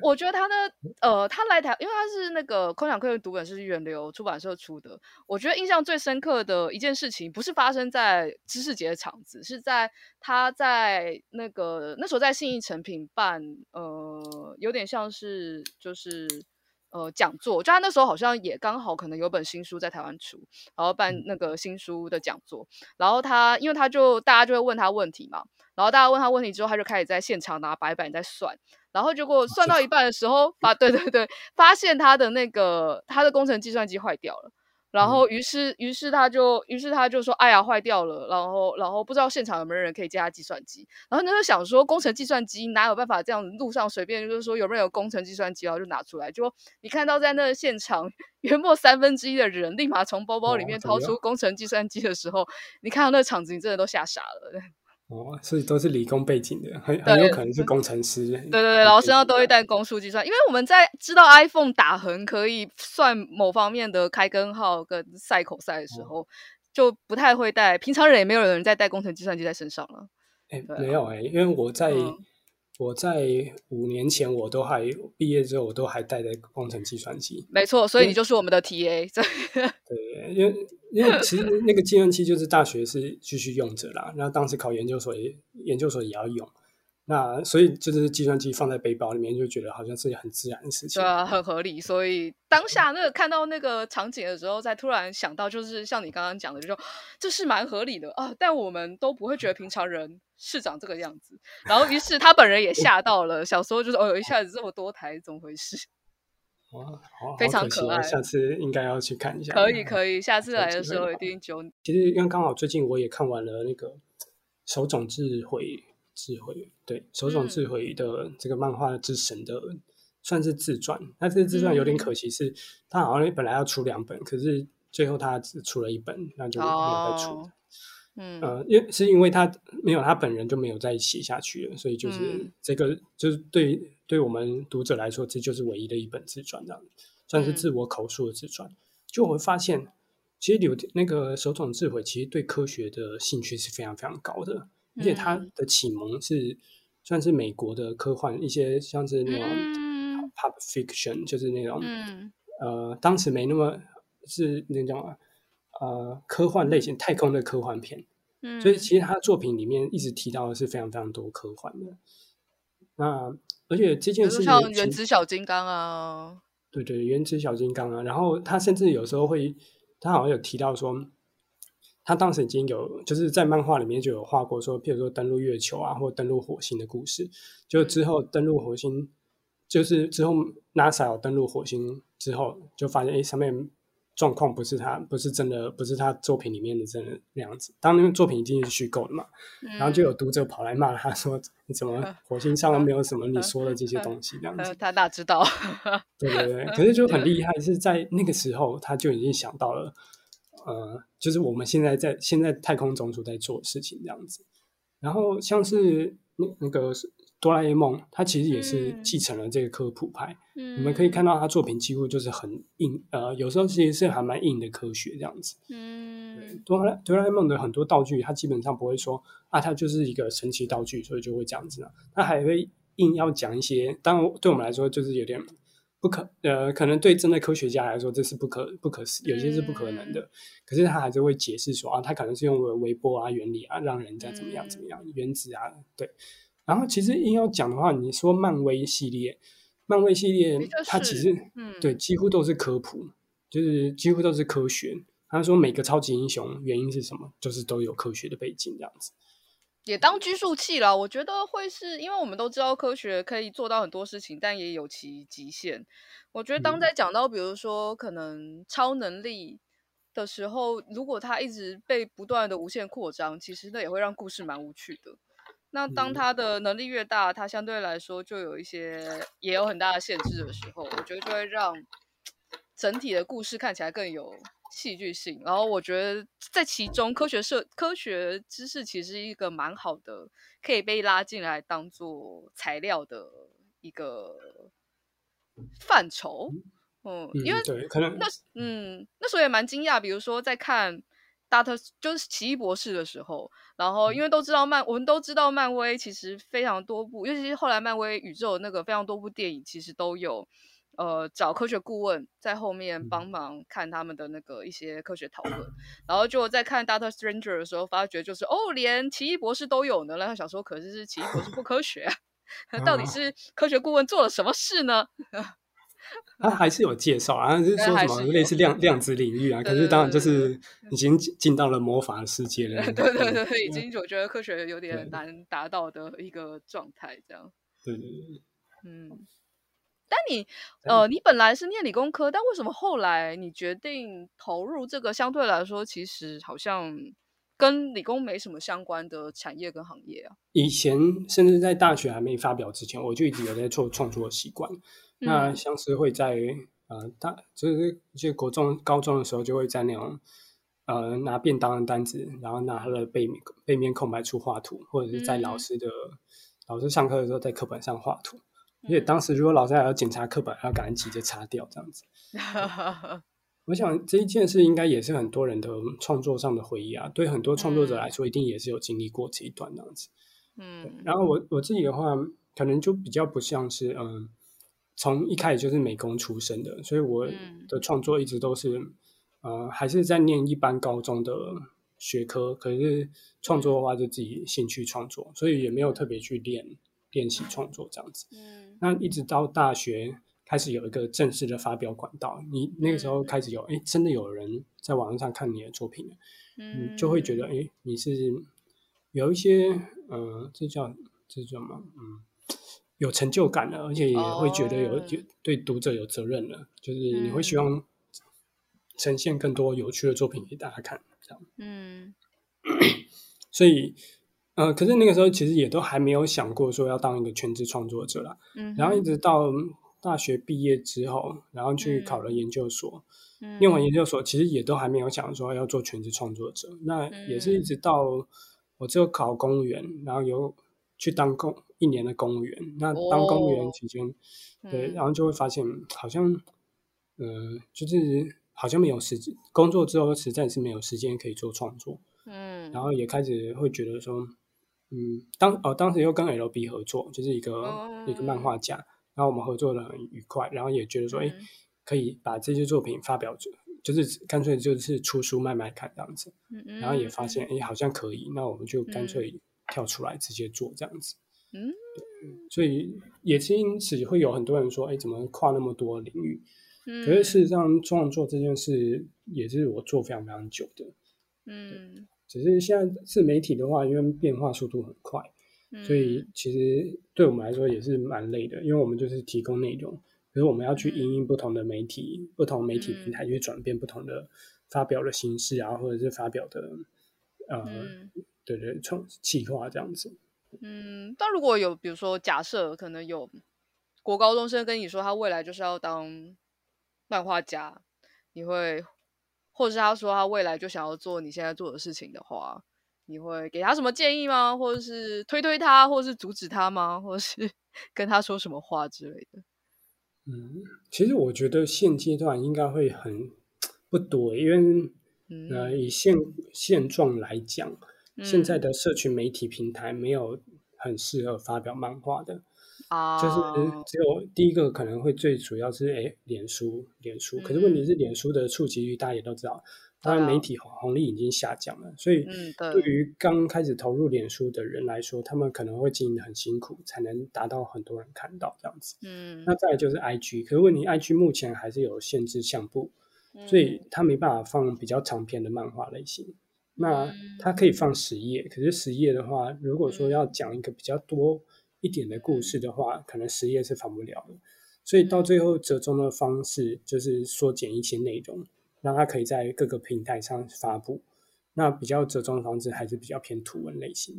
我觉得他的呃，他来台，因为他是那个空想科学读本是远流出版社出的。我觉得印象最深刻的一件事情，不是发生在知识节的场子，是在他在那个那时候在信义诚品办，呃，有点像是就是。呃，讲座，就他那时候好像也刚好可能有本新书在台湾出，然后办那个新书的讲座，然后他因为他就大家就会问他问题嘛，然后大家问他问题之后，他就开始在现场拿白板在算，然后结果算到一半的时候，发 对对对，发现他的那个他的工程计算机坏掉了。然后，于是，于是他就，于是他就说：“哎呀，坏掉了。”然后，然后不知道现场有没有人可以借他计算机。然后他就想说，工程计算机哪有办法这样路上随便就是说有没有工程计算机，然后就拿出来。就你看到在那个现场，约莫三分之一的人立马从包包里面掏出工程计算机的时候，你看到那个场子，你真的都吓傻了。哦，所以都是理工背景的，很很有可能是工程师。对对对，然后身上都会带公数计算，因为我们在知道 iPhone 打横可以算某方面的开根号跟赛口赛的时候，哦、就不太会带。平常人也没有人在带工程计算机在身上了。哎，没有哎、欸，因为我在。嗯我在五年前，我都还毕业之后，我都还带着工程计算机。没错，所以你就是我们的 TA。对，因为因为其实那个计算机就是大学是继续用着啦，然后当时考研究所也研究所也要用。那所以就是计算机放在背包里面，就觉得好像是很自然的事情。对啊，很合理。所以当下那个看到那个场景的时候，再突然想到，就是像你刚刚讲的，就说这是蛮合理的啊。但我们都不会觉得平常人是长这个样子。然后于是他本人也吓到了，小时候就是哦，有一下子这么多台，怎么回事？哇，好，非常可爱。可下次应该要去看一下。可以可以，下次来的时候一定就。其实因为刚好最近我也看完了那个手冢治辉。智慧对手冢智慧的这个漫画之神的、嗯、算是自传，那这个自传有点可惜，是他好像本来要出两本，可是最后他只出了一本，那就没有再出。哦、嗯。呃，因为是因为他没有他本人就没有再写下去了，所以就是这个、嗯、就是对对我们读者来说，这就是唯一的一本自传，这样。算是自我口述的自传。嗯、就我会发现，其实柳那个手冢智慧其实对科学的兴趣是非常非常高的。而且他的启蒙是算是美国的科幻，一些像是那种 pop fiction，就是那种呃，当时没那么是那种呃科幻类型太空的科幻片。所以其实他的作品里面一直提到的是非常非常多科幻的。那而且这件事情像原子小金刚啊，对对，原子小金刚啊，然后他甚至有时候会，他好像有提到说。他当时已经有，就是在漫画里面就有画过，说，譬如说登陆月球啊，或登陆火星的故事。就之后登陆火星，就是之后 NASA 有登陆火星之后，就发现哎，上面状况不是他不是真的不是他作品里面的真的那样子。当那个作品已经是虚构的嘛，嗯、然后就有读者跑来骂他说：“你怎么 火星上都没有什么你说的这些东西？”这样子，他哪知道？对对对，可是就很厉害，是在那个时候他就已经想到了，呃，就是我们现在在现在太空总署在做的事情这样子。然后像是那那个。哆啦 A 梦，它其实也是继承了这个科普派。嗯，你们可以看到，它作品几乎就是很硬，呃，有时候其实是还蛮硬的科学这样子。嗯，哆啦哆啦 A 梦的很多道具，它基本上不会说啊，它就是一个神奇道具，所以就会这样子呢。它还会硬要讲一些，当然对我们来说就是有点不可，呃，可能对真的科学家来说这是不可不可思，有些是不可能的。嗯，可是他还是会解释说啊，他可能是用微波啊原理啊，让人家怎么样怎么样，原子啊，对。然后其实硬要讲的话，你说漫威系列，漫威系列它其实、嗯、对几乎都是科普，就是几乎都是科学。他说每个超级英雄原因是什么，就是都有科学的背景这样子。也当拘束器了，我觉得会是因为我们都知道科学可以做到很多事情，但也有其极限。我觉得当在讲到比如说可能超能力的时候，如果它一直被不断的无限扩张，其实那也会让故事蛮无趣的。那当他的能力越大，他相对来说就有一些也有很大的限制的时候，我觉得就会让整体的故事看起来更有戏剧性。然后我觉得在其中，科学社科学知识其实是一个蛮好的，可以被拉进来当做材料的一个范畴。嗯，因为对，可能那嗯那时候也蛮惊讶，比如说在看。大特就是奇异博士的时候，然后因为都知道漫，我们都知道漫威其实非常多部，尤其是后来漫威宇宙那个非常多部电影，其实都有呃找科学顾问在后面帮忙看他们的那个一些科学讨论，然后就在看 Doctor Stranger 的时候，发觉就是哦，连奇异博士都有呢，然后想说，可是是奇异博士不科学啊，到底是科学顾问做了什么事呢？他还是有介绍啊，就是说什么类似量量子领域啊，可是当然就是已经进到了魔法的世界了。对对对，对已经我觉得科学有点难达到的一个状态，这样。对对对，嗯。但你呃，你本来是念理工科，但为什么后来你决定投入这个相对来说其实好像跟理工没什么相关的产业跟行业啊？以前甚至在大学还没发表之前，我就一直有在做创作的习惯。那像是会在呃大就是就国中高中的时候就会在那种呃拿便当的单子，然后拿它的背面背面空白处画图，或者是在老师的、嗯、老师上课的时候在课本上画图。而且当时如果老师还要检查课本，还要赶紧急着擦掉这样子。我想这一件事应该也是很多人的创作上的回忆啊，对很多创作者来说，一定也是有经历过这一段这样子。嗯，然后我我自己的话，可能就比较不像是嗯。从一开始就是美工出身的，所以我的创作一直都是，嗯、呃，还是在念一般高中的学科。可是创作的话，就自己兴趣创作，所以也没有特别去练练习创作这样子。嗯，那一直到大学开始有一个正式的发表管道，你那个时候开始有，哎、欸，真的有人在网上看你的作品了，嗯，就会觉得，哎、欸，你是有一些，呃，这叫这叫什么？嗯。有成就感了，而且也会觉得有、oh. 对读者有责任了，就是你会希望呈现更多有趣的作品给大家看，这样。嗯，所以呃，可是那个时候其实也都还没有想过说要当一个全职创作者啦。嗯，然后一直到大学毕业之后，然后去考了研究所，嗯，念完研究所其实也都还没有想说要做全职创作者。那也是一直到我只有考公务员，然后有去当公。一年的公务员，那当公务员期间，oh, 对、嗯，然后就会发现好像，呃，就是好像没有时间，工作之后实在是没有时间可以做创作，嗯，然后也开始会觉得说，嗯，当哦当时又跟 LB 合作，就是一个、oh, 一个漫画家，然后我们合作的很愉快，然后也觉得说，哎、嗯，可以把这些作品发表，就是干脆就是出书卖卖看这样子，嗯，然后也发现，哎、嗯，好像可以，那我们就干脆跳出来直接做这样子。嗯，所以也是因此会有很多人说，哎，怎么跨那么多领域？嗯，可是事实上，创作这件事也是我做非常非常久的。嗯，只是现在自媒体的话，因为变化速度很快，嗯，所以其实对我们来说也是蛮累的，因为我们就是提供内容，可是我们要去因应不同的媒体、嗯、不同媒体平台去转变不同的发表的形式啊，或者是发表的呃，嗯、对对，创企划这样子。嗯，但如果有比如说假设可能有国高中生跟你说他未来就是要当漫画家，你会，或者是他说他未来就想要做你现在做的事情的话。你会给他什么建议吗？或者是推推他，或者是阻止他吗？或者是 跟他说什么话之类的？嗯，其实我觉得现阶段应该会很不多，因为、嗯、呃，以现现状来讲，嗯、现在的社群媒体平台没有很适合发表漫画的啊，就是只有第一个可能会最主要是哎，脸书，脸书。可是问题是，脸书的触及率大家也都知道。当然，媒体红利已经下降了，所以对于刚开始投入脸书的人来说，他们可能会经营的很辛苦，才能达到很多人看到这样子。嗯，那再来就是 IG，可是问题 IG 目前还是有限制相簿，所以它没办法放比较长篇的漫画类型。那它可以放十页，可是十页的话，如果说要讲一个比较多一点的故事的话，可能十页是放不了的。所以到最后折中的方式就是缩减一些内容。让它可以在各个平台上发布，那比较折中的方式还是比较偏图文类型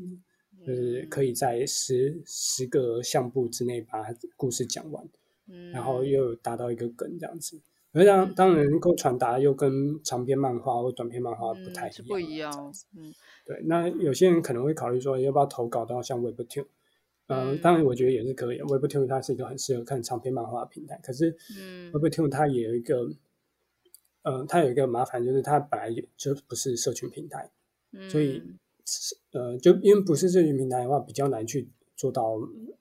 的，就是可以在十十个相簿之内把故事讲完，嗯，然后又达到一个梗这样子。而当当然能够传达又跟长篇漫画或短篇漫画不太一样，不一样，嗯，对。那有些人可能会考虑说，要不要投稿到像 Webtoon？嗯，当然我觉得也是可以。Webtoon 它是一个很适合看长篇漫画的平台，可是 Webtoon 它也有一个。嗯，它有一个麻烦，就是它本来就不是社群平台，嗯、所以呃，就因为不是社群平台的话，比较难去做到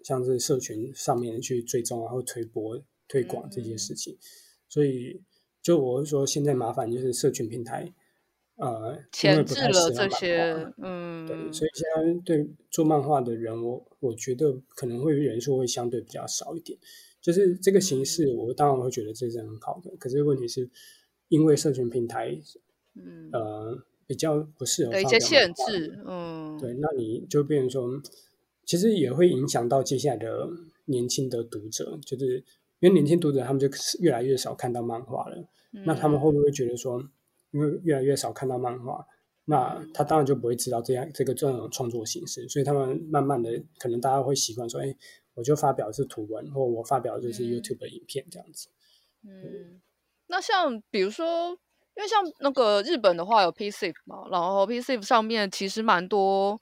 像是社群上面去追踪然后推播推广这些事情。嗯、所以，就我是说，现在麻烦就是社群平台呃，前置了这些，嗯，对，所以现在对做漫画的人，我我觉得可能会人数会相对比较少一点。就是这个形式，我当然会觉得这是很好的，可是问题是。因为社群平台，嗯，呃，比较不适合，有一些限制，嗯，对，那你就变成说，其实也会影响到接下来的年轻的读者，就是因为年轻读者他们就越来越少看到漫画了，嗯、那他们会不会觉得说，因为越来越少看到漫画，那他当然就不会知道这样这个这种创作形式，所以他们慢慢的可能大家会习惯说，哎，我就发表的是图文，或我发表的就是 YouTube 的影片这样子，嗯。嗯那像比如说，因为像那个日本的话有 PCF 嘛，然后 PCF 上面其实蛮多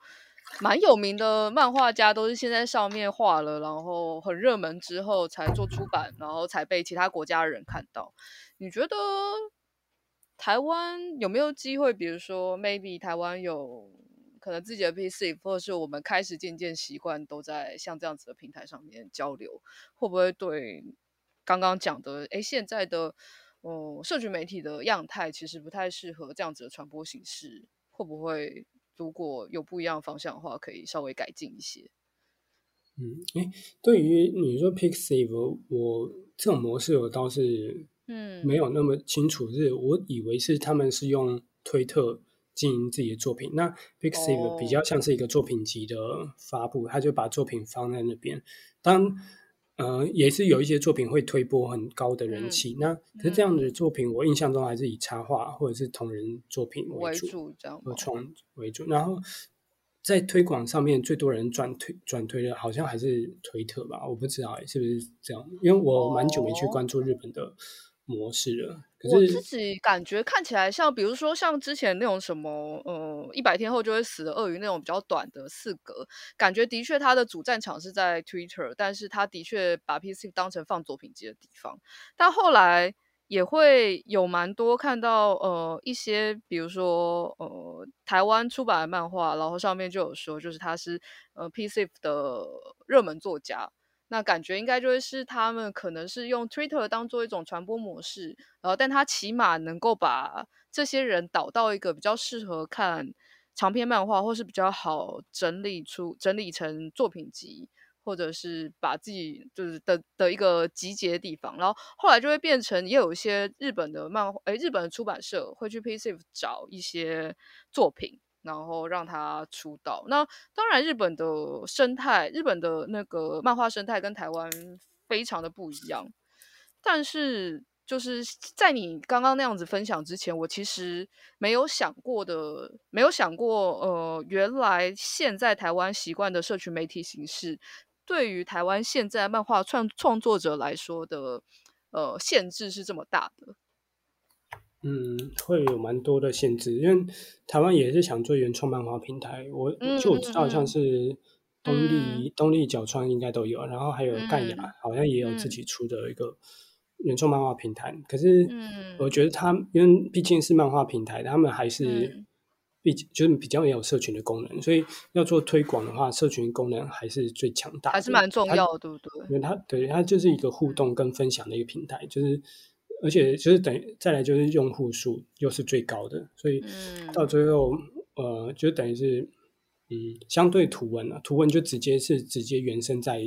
蛮有名的漫画家都是先在上面画了，然后很热门之后才做出版，然后才被其他国家的人看到。你觉得台湾有没有机会？比如说，maybe 台湾有可能自己的 P C 或者是我们开始渐渐习惯都在像这样子的平台上面交流，会不会对刚刚讲的，诶，现在的？哦，社群媒体的样态其实不太适合这样子的传播形式，会不会如果有不一样方向的话，可以稍微改进一些？嗯，诶，对于你说 Pixiv，我这种模式我倒是嗯没有那么清楚，是、嗯、我以为是他们是用推特经营自己的作品，那 Pixiv 比较像是一个作品集的发布，哦、他就把作品放在那边，当。呃，也是有一些作品会推波很高的人气。嗯、那可是这样的作品，我印象中还是以插画或者是同人作品为主，和创为主。然后在推广上面，最多人转推转推的，好像还是推特吧？我不知道是不是这样，因为我蛮久没去关注日本的。模式了，可是我自己感觉看起来像，比如说像之前那种什么，呃，一百天后就会死的鳄鱼那种比较短的四格，感觉的确它的主战场是在 Twitter，但是它的确把 PC 当成放作品集的地方。但后来也会有蛮多看到，呃，一些比如说，呃，台湾出版的漫画，然后上面就有说，就是他是呃 PC 的热门作家。那感觉应该就会是他们可能是用 Twitter 当做一种传播模式，然后但他起码能够把这些人导到一个比较适合看长篇漫画，或是比较好整理出整理成作品集，或者是把自己就是的的一个集结的地方。然后后来就会变成也有一些日本的漫画，诶，日本的出版社会去 PCF 找一些作品。然后让他出道。那当然，日本的生态，日本的那个漫画生态跟台湾非常的不一样。但是就是在你刚刚那样子分享之前，我其实没有想过的，没有想过，呃，原来现在台湾习惯的社群媒体形式，对于台湾现在漫画创创作者来说的，呃，限制是这么大的。嗯，会有蛮多的限制，因为台湾也是想做原创漫画平台。我就我知道，像是东立、嗯、东立角川应该都有，然后还有盖亚、嗯、好像也有自己出的一个原创漫画平台。可是，我觉得他因为毕竟是漫画平台，他们还是毕竟就是比较也有社群的功能，所以要做推广的话，社群功能还是最强大的，还是蛮重要的，对不对？因为它对它就是一个互动跟分享的一个平台，就是。而且就是等于再来就是用户数又是最高的，所以到最后、嗯、呃就等于是嗯相对图文啊，图文就直接是直接原生在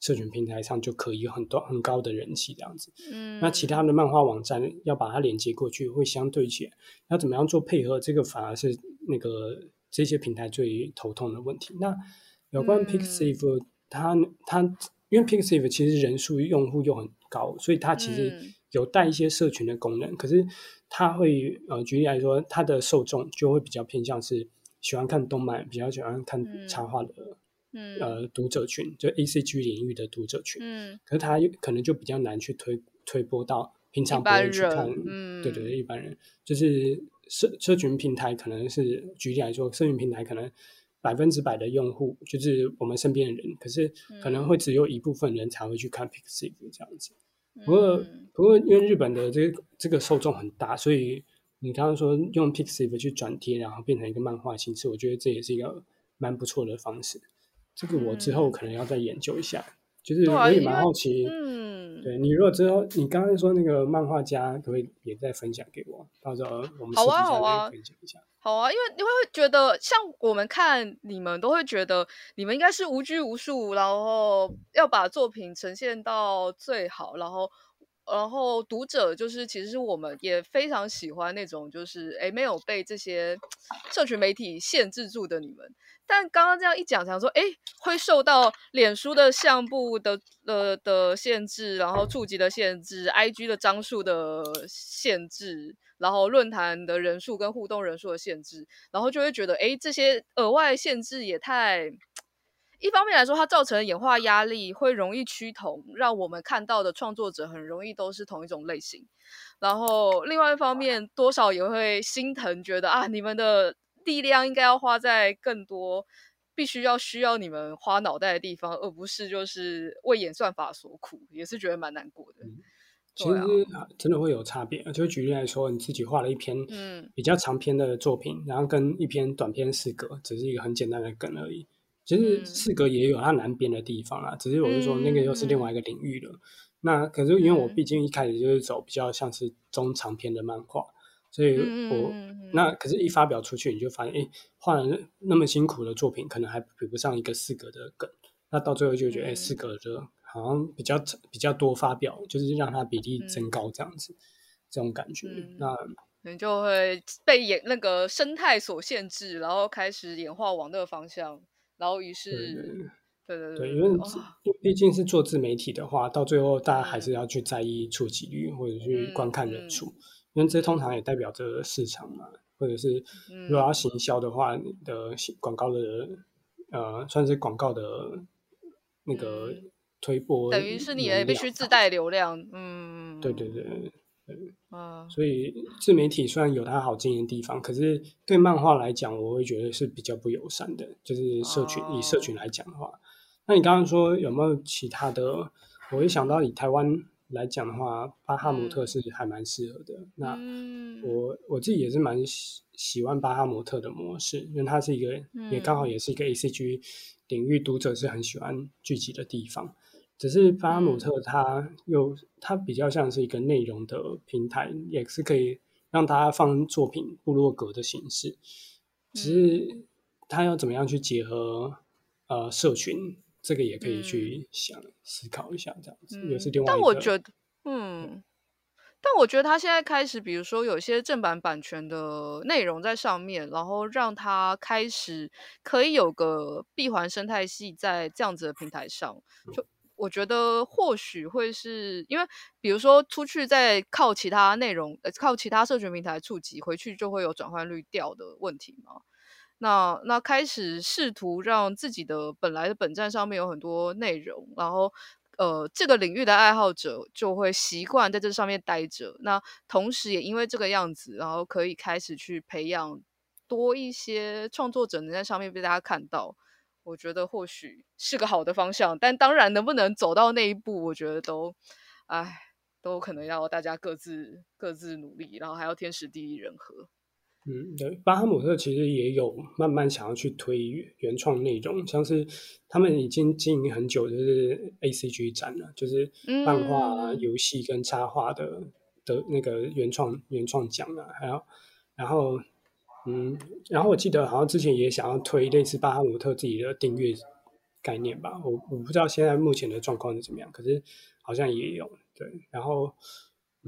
社群平台上就可以有很多很高的人气这样子。嗯，那其他的漫画网站要把它连接过去会相对起来，要怎么样做配合？这个反而是那个这些平台最头痛的问题。那有关 Pixiv，它它因为 Pixiv 其实人数用户又很高，所以它其实、嗯。有带一些社群的功能，可是它会呃，举例来说，它的受众就会比较偏向是喜欢看动漫、比较喜欢看插画的，嗯，呃，读者群，就 ACG 领域的读者群，嗯，可是它可能就比较难去推推播到平常不会去看，对对，一般人。就是社社群平台可能是举例来说，社群平台可能百分之百的用户就是我们身边的人，可是可能会只有一部分人才会去看 Pixiv 这样子。不过，不过，因为日本的这个这个受众很大，所以你刚刚说用 Pixiv 去转贴，然后变成一个漫画形式，我觉得这也是一个蛮不错的方式。这个我之后可能要再研究一下，嗯、就是我也蛮好奇。嗯，对你如果之后你刚刚说那个漫画家，可不可以也再分享给我？到时候我们好啊好啊分享一下。好啊，因为你会觉得，像我们看你们都会觉得，你们应该是无拘无束，然后要把作品呈现到最好，然后，然后读者就是其实是我们也非常喜欢那种，就是诶没有被这些社群媒体限制住的你们。但刚刚这样一讲，想说，诶会受到脸书的相簿的呃的限制，然后触及的限制，IG 的张数的限制。然后论坛的人数跟互动人数的限制，然后就会觉得，哎，这些额外限制也太……一方面来说，它造成的演化压力，会容易趋同，让我们看到的创作者很容易都是同一种类型。然后另外一方面，多少也会心疼，觉得啊，你们的力量应该要花在更多必须要需要你们花脑袋的地方，而不是就是为演算法所苦，也是觉得蛮难过的。嗯其实真的会有差别，就举例来说，你自己画了一篇嗯比较长篇的作品，嗯、然后跟一篇短篇四格，只是一个很简单的梗而已。其实四格也有它难编的地方啊，只是我是说那个又是另外一个领域了。嗯、那可是因为我毕竟一开始就是走比较像是中长篇的漫画，所以我、嗯、那可是一发表出去，你就发现，哎，画了那么辛苦的作品，可能还比不上一个四格的梗。那到最后就觉得，哎，四格的。好像比较比较多发表，就是让它比例增高这样子，嗯、这种感觉。嗯、那你就会被演那个生态所限制，然后开始演化往那个方向，然后于是，对对对，因为毕竟是做自媒体的话，到最后大家还是要去在意触及率或者去观看人数，嗯、因为这通常也代表着市场嘛，或者是如果要行销的话，你的广告的呃，算是广告的那个。推播等于是你也必须自带流量，嗯，对对对对，啊，所以自媒体虽然有它好经营的地方，可是对漫画来讲，我会觉得是比较不友善的。就是社群，以社群来讲的话，那你刚刚说有没有其他的？我一想到以台湾来讲的话，巴哈姆特是还蛮适合的。那我我自己也是蛮喜喜欢巴哈姆特的模式，因为它是一个也刚好也是一个 ACG 领域读者是很喜欢聚集的地方。只是巴哈姆特，它又它比较像是一个内容的平台，也是可以让大家放作品部落格的形式。只是它要怎么样去结合呃社群，这个也可以去想思考一下，这样子、嗯、也是另外一个。但我觉得，嗯，但我觉得他现在开始，比如说有些正版版权的内容在上面，然后让它开始可以有个闭环生态系在这样子的平台上，就。我觉得或许会是因为，比如说出去再靠其他内容，呃，靠其他社群平台触及回去，就会有转换率掉的问题嘛。那那开始试图让自己的本来的本站上面有很多内容，然后呃，这个领域的爱好者就会习惯在这上面待着。那同时也因为这个样子，然后可以开始去培养多一些创作者能在上面被大家看到。我觉得或许是个好的方向，但当然能不能走到那一步，我觉得都，唉，都可能要大家各自各自努力，然后还要天时地利人和。嗯，对，巴哈姆特其实也有慢慢想要去推原创内容，像是他们已经经营很久，就是 ACG 展了，就是漫画、游戏跟插画的的那个原创原创奖啊，还有然后嗯，然后我记得好像之前也想要推类似巴哈姆特自己的订阅概念吧，我我不知道现在目前的状况是怎么样，可是好像也有对，然后。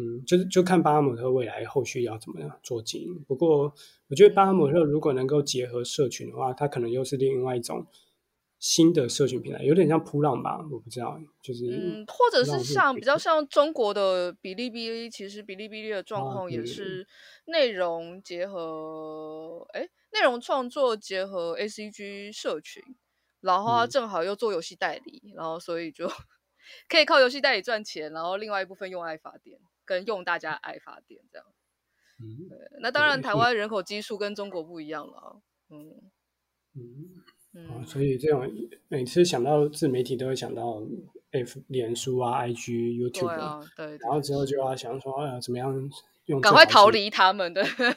嗯，就是就看巴哈姆特未来后续要怎么样做经营。不过，我觉得巴哈姆特如果能够结合社群的话，它可能又是另外一种新的社群平台，有点像扑浪吧？我不知道，就是嗯，或者是像比较像中国的哔哩哔哩，其实哔哩哔哩的状况也是内容结合，哎、啊，内容创作结合 ACG 社群，然后它正好又做游戏代理，嗯、然后所以就 可以靠游戏代理赚钱，然后另外一部分用爱发电。跟用大家爱发电这样，嗯，对，那当然台湾人口基数跟中国不一样了，嗯嗯嗯，所以这种每次想到自媒体都会想到 F 脸书啊、IG、YouTube，对啊，对，然后之后就要想说，哎呀，怎么样用？赶快逃离他们的，对，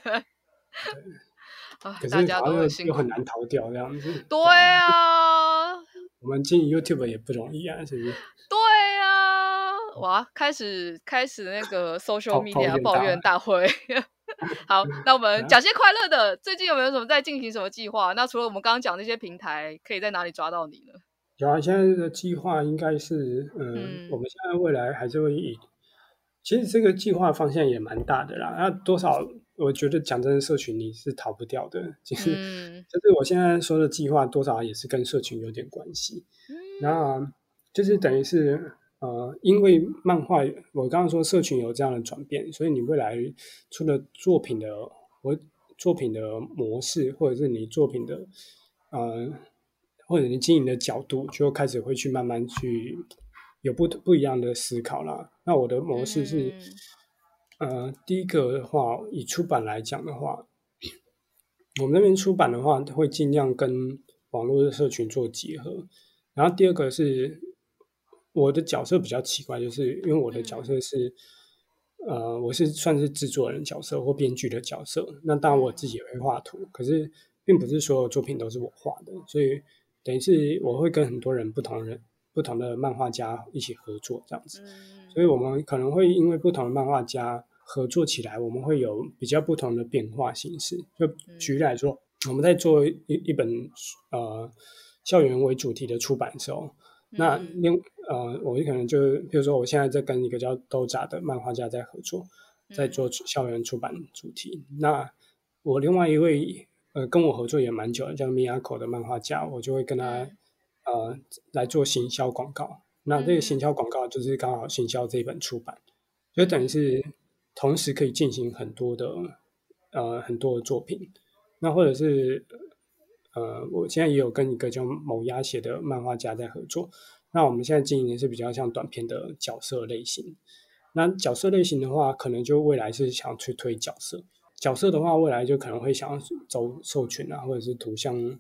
可是大家都又很难逃掉这样子，对啊，我们进 YouTube 也不容易啊，是不是？对啊。哇！开始开始那个 social media 抱怨大会。好，那我们 讲些快乐的。最近有没有什么在进行什么计划？那除了我们刚刚讲那些平台，可以在哪里抓到你呢？有啊，现在的计划应该是，呃、嗯，我们现在未来还是会以，其实这个计划方向也蛮大的啦。那多少，我觉得讲真的，社群你是逃不掉的。其实，嗯、就是我现在说的计划，多少也是跟社群有点关系。嗯，那就是等于是。呃，因为漫画，我刚刚说社群有这样的转变，所以你未来出的作品的我作品的模式，或者是你作品的呃，或者你经营的角度，就开始会去慢慢去有不不一样的思考啦。那我的模式是，嗯、呃，第一个的话，以出版来讲的话，我们那边出版的话，会尽量跟网络的社群做结合。然后第二个是。我的角色比较奇怪，就是因为我的角色是，嗯、呃，我是算是制作人角色或编剧的角色。那当然我自己也会画图，可是并不是所有作品都是我画的，所以等于是我会跟很多人、不同人、不同的漫画家一起合作这样子。所以我们可能会因为不同的漫画家合作起来，我们会有比较不同的变化形式。就举例来说，我们在做一一本呃校园为主题的出版的时候，那另呃，我可能就是，比如说，我现在在跟一个叫豆渣的漫画家在合作，在做校园出版主题。嗯、那我另外一位呃，跟我合作也蛮久的，叫 Miyako 的漫画家，我就会跟他、嗯、呃来做行销广告。那这个行销广告就是刚好行销这一本出版，就等于是同时可以进行很多的呃很多的作品。那或者是呃，我现在也有跟一个叫某鸭写的漫画家在合作。那我们现在经营的是比较像短片的角色类型。那角色类型的话，可能就未来是想去推角色。角色的话，未来就可能会想要走授权啊，或者是图像、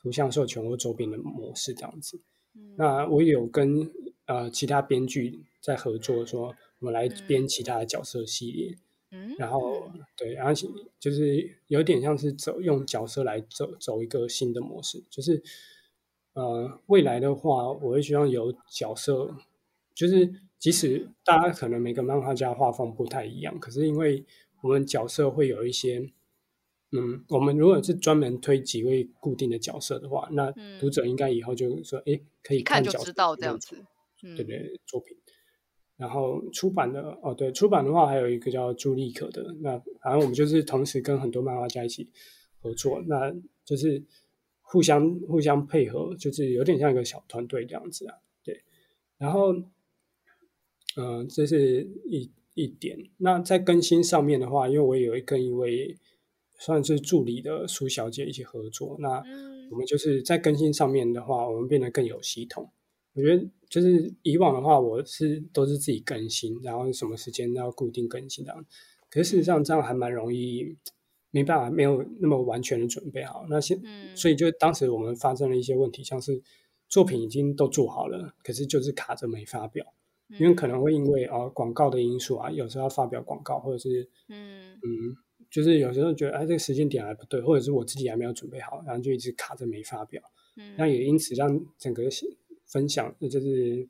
图像授权或周边的模式这样子。嗯、那我也有跟呃其他编剧在合作，说我们来编其他的角色系列。嗯。然后对，而且就是有点像是走用角色来走走一个新的模式，就是。呃，未来的话，我会希望有角色，就是即使大家可能每个漫画家画风不太一样，可是因为我们角色会有一些，嗯，我们如果是专门推几位固定的角色的话，那读者应该以后就说，哎、嗯，可以看角色，看就知道这样子，对不对？作品，然后出版的，哦，对，出版的话还有一个叫朱立可的，那反正我们就是同时跟很多漫画家一起合作，那就是。互相互相配合，就是有点像一个小团队这样子啊。对，然后，嗯、呃，这是一一点。那在更新上面的话，因为我有跟一位算是助理的苏小姐一起合作，那我们就是在更新上面的话，我们变得更有系统。我觉得就是以往的话，我是都是自己更新，然后什么时间要固定更新这样。可是事实上这样还蛮容易，没办法没有那么完全的准备好。那现所以就当时我们发生了一些问题，像是作品已经都做好了，可是就是卡着没发表，因为可能会因为啊广告的因素啊，有时候要发表广告，或者是嗯嗯，就是有时候觉得哎这个时间点还不对，或者是我自己还没有准备好，然后就一直卡着没发表。那也因此让整个分享就是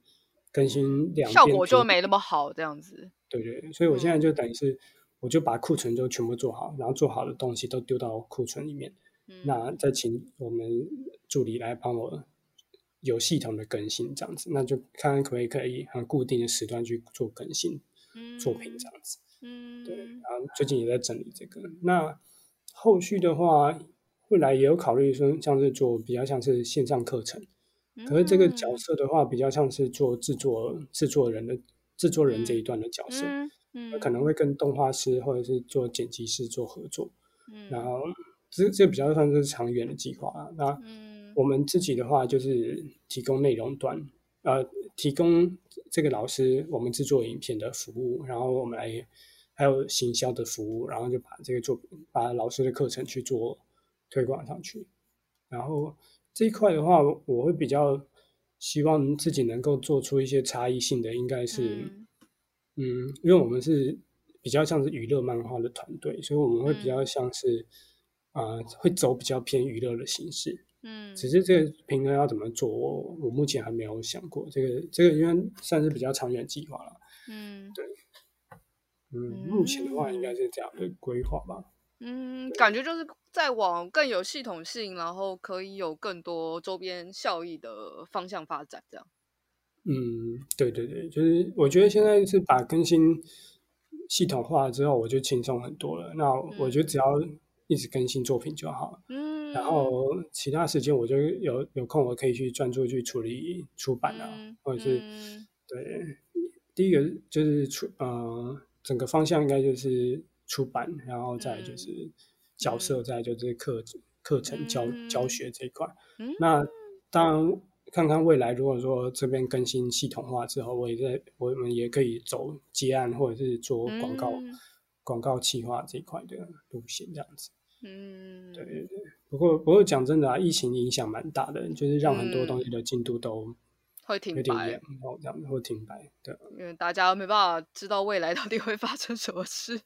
更新两效果就没那么好，这样子。对对，所以我现在就等于是。我就把库存都全部做好，然后做好的东西都丢到库存里面。嗯、那再请我们助理来帮我有系统的更新，这样子，那就看看可不可以可以很固定的时段去做更新作品，这样子。嗯，对。然后最近也在整理这个。那后续的话，未来也有考虑说，像是做比较像是线上课程，可是这个角色的话，比较像是做制作制作人的制作人这一段的角色。嗯嗯，可能会跟动画师或者是做剪辑师做合作，嗯，然后这这比较算是长远的计划啊。那我们自己的话就是提供内容端，呃，提供这个老师我们制作影片的服务，然后我们来还有行销的服务，然后就把这个作品把老师的课程去做推广上去。然后这一块的话，我会比较希望自己能够做出一些差异性的，应该是。嗯嗯，因为我们是比较像是娱乐漫画的团队，所以我们会比较像是啊、嗯呃，会走比较偏娱乐的形式。嗯，只是这个平衡要怎么做，我我目前还没有想过。这个这个因为算是比较长远计划了。嗯，对。嗯，目前的话应该是这样的规划吧。嗯，感觉就是在往更有系统性，然后可以有更多周边效益的方向发展，这样。嗯，对对对，就是我觉得现在是把更新系统化之后，我就轻松很多了。那我觉得只要一直更新作品就好。嗯，然后其他时间我就有有空，我可以去专注去处理出版啊，嗯、或者是、嗯、对，第一个就是出呃，整个方向应该就是出版，然后再就是角色，嗯、再就是课课程教、嗯、教学这一块。嗯，那当然。看看未来，如果说这边更新系统化之后，我也在我们也可以走接案或者是做广告、嗯、广告企划这一块的路线，这样子。嗯，对对对。不过不过讲真的啊，疫情影响蛮大的，就是让很多东西的进度都会停摆，然后这样子会停摆。对，因为大家没办法知道未来到底会发生什么事。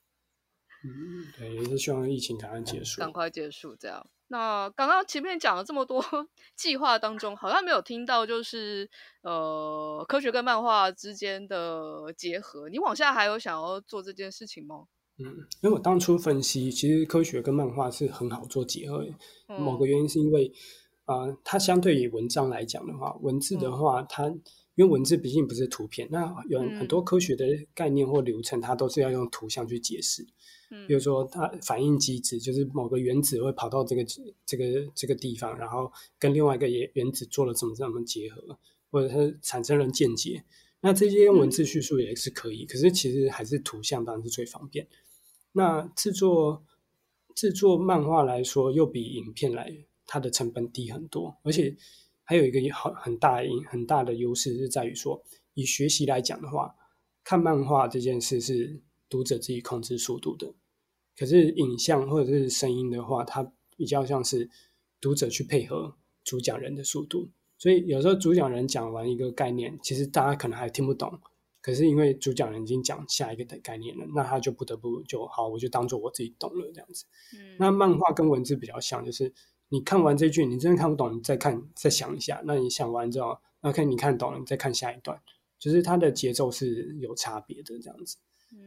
嗯，对，也是希望疫情赶快结束，赶快结束这样。那刚刚前面讲了这么多 计划当中，好像没有听到就是呃科学跟漫画之间的结合。你往下还有想要做这件事情吗？嗯，因为我当初分析，其实科学跟漫画是很好做结合某个原因是因为啊、呃，它相对于文章来讲的话，文字的话，嗯、它因为文字毕竟不是图片，那有很多科学的概念或流程，它都是要用图像去解释。比如说，它反应机制就是某个原子会跑到这个这个这个地方，然后跟另外一个原原子做了怎么怎么结合，或者是产生了键结。那这些用文字叙述也是可以，可是其实还是图像当然是最方便。那制作制作漫画来说，又比影片来它的成本低很多，而且还有一个很很大很大的优势是在于说，以学习来讲的话，看漫画这件事是读者自己控制速度的。可是影像或者是声音的话，它比较像是读者去配合主讲人的速度，所以有时候主讲人讲完一个概念，其实大家可能还听不懂。可是因为主讲人已经讲下一个的概念了，那他就不得不就好，我就当做我自己懂了这样子。嗯，那漫画跟文字比较像，就是你看完这句，你真的看不懂，你再看再想一下。那你想完之后，那看你看懂了，你再看下一段，就是它的节奏是有差别的这样子。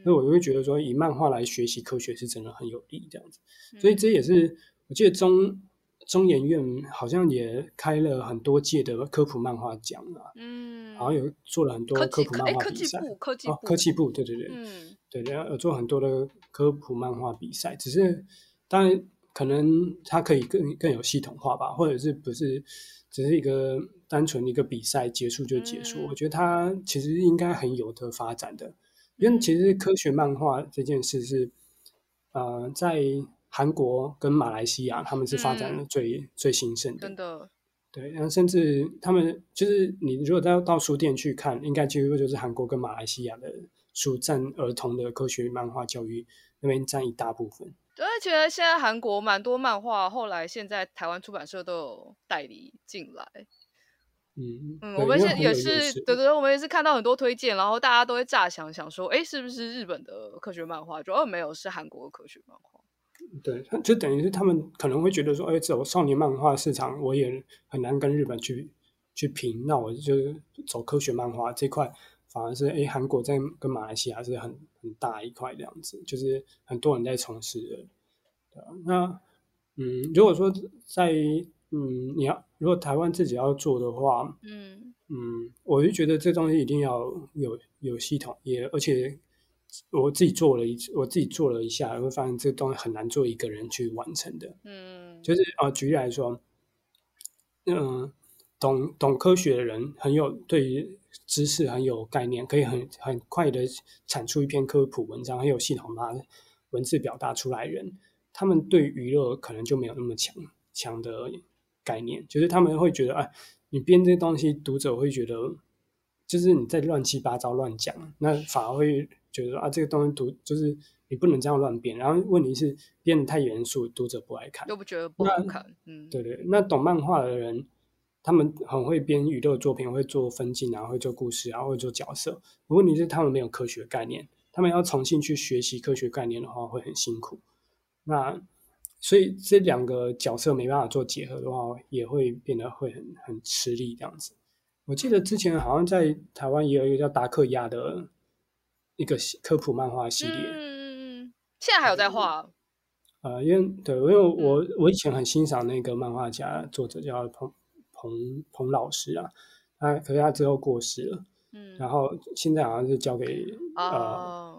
所以我就会觉得说，以漫画来学习科学是真的很有利，这样子。所以这也是我记得中中研院好像也开了很多届的科普漫画奖啊，嗯，好像有做了很多科普漫画比赛。科技部，科技部，对对对，嗯，对，然后有做很多的科普漫画比赛。只是当然可能它可以更更有系统化吧，或者是不是只是一个单纯一个比赛结束就结束？嗯、我觉得它其实应该很有的发展的，因为其实科学漫画这件事是，呃，在韩国跟马来西亚他们是发展的最、嗯、最兴盛的，真的。对，然后甚至他们就是你如果到到书店去看，应该几乎就是韩国跟马来西亚的书占儿童的科学漫画教育那边占一大部分。对，而且现在韩国蛮多漫画，后来现在台湾出版社都有代理进来。嗯嗯，我们现在也是，对对对，我们也是看到很多推荐，然后大家都会乍想想说，哎，是不是日本的科学漫画？主要没有，是韩国的科学漫画。对，就等于是他们可能会觉得说，哎，走少年漫画市场，我也很难跟日本去去拼，那我就走科学漫画这块，反而是哎，韩国在跟马来西亚是很很大一块这样子，就是很多人在从事的。那嗯，如果说在嗯，你要如果台湾自己要做的话，嗯嗯，我就觉得这东西一定要有有系统，也而且。我自己做了一次，我自己做了一下，会发现这东西很难做一个人去完成的。嗯，就是啊，举例来说，嗯、呃，懂懂科学的人很有对于知识很有概念，可以很很快的产出一篇科普文章，很有系统把文字表达出来的人，他们对娱乐可能就没有那么强强的概念，就是他们会觉得，哎，你编这些东西，读者会觉得就是你在乱七八糟乱讲，那反而会。觉得啊，这个东西读就是你不能这样乱编，然后问题是编得太严肃，读者不爱看，又不觉得不好看。嗯，对对，那懂漫画的人，他们很会编娱乐作品，会做分镜啊，会做故事啊，会做角色。问题是他们没有科学概念，他们要重新去学习科学概念的话，会很辛苦。那所以这两个角色没办法做结合的话，也会变得会很很吃力这样子。我记得之前好像在台湾也有一个叫达克亚的。一个科普漫画系列，嗯，现在还有在画。呃，因为对，因为我、嗯、我以前很欣赏那个漫画家作者叫彭彭彭老师啊，他可是他之后过世了，嗯，然后现在好像是交给、哦、呃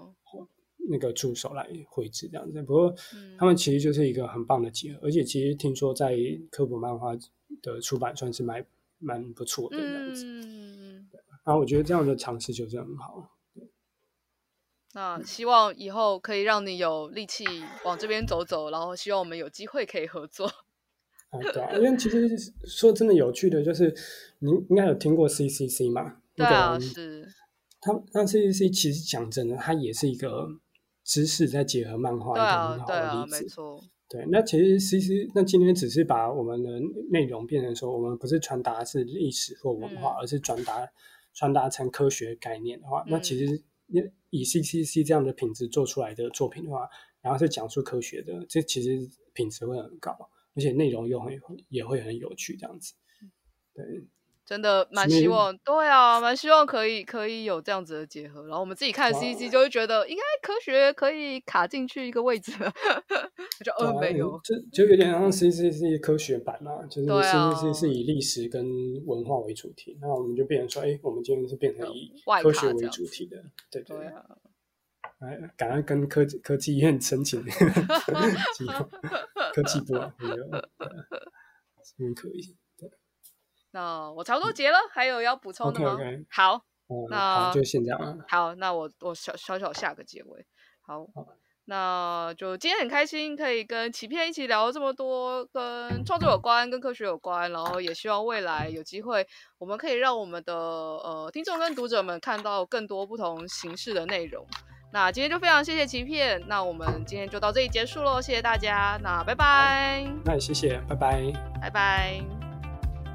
那个助手来绘制这样子。不过他们其实就是一个很棒的结合，而且其实听说在科普漫画的出版算是蛮蛮不错的这样子。嗯，然后我觉得这样的尝试就是很好。那希望以后可以让你有力气往这边走走，然后希望我们有机会可以合作。啊，对啊，因为其实说真的有趣的就是，你应该有听过 CCC 嘛？对啊，是。他那 CCC 其实讲真的，它也是一个知识再结合漫画一个很好的例子。对啊，对啊，没错。对，那其实 CC 那今天只是把我们的内容变成说，我们不是传达是历史或文化，嗯、而是传达传达成科学概念的话，嗯、那其实。以 CCC 这样的品质做出来的作品的话，然后是讲述科学的，这其实品质会很高，而且内容又很也会很有趣，这样子，对。真的蛮希望，对啊，蛮希望可以可以有这样子的结合。然后我们自己看 CCC 就会觉得，应该科学可以卡进去一个位置，就呃没有，就就有点像 CCC 科学版嘛，就是 CCC 是以历史跟文化为主题，那我们就变成说，哎，我们今天是变成以科学为主题的，对对啊。哎，赶快跟科技科技院申请，科技部啊，没有，这边可以。那我差不多结了，还有要补充的吗？Okay, okay. 好，嗯、那好就先这样。好，那我我小小小下个结尾。好，好，那就今天很开心可以跟启片一起聊这么多跟创作有关、跟科学有关，然后也希望未来有机会，我们可以让我们的呃听众跟读者们看到更多不同形式的内容。那今天就非常谢谢启片，那我们今天就到这里结束喽，谢谢大家，那拜拜。那也谢谢，拜拜，拜拜。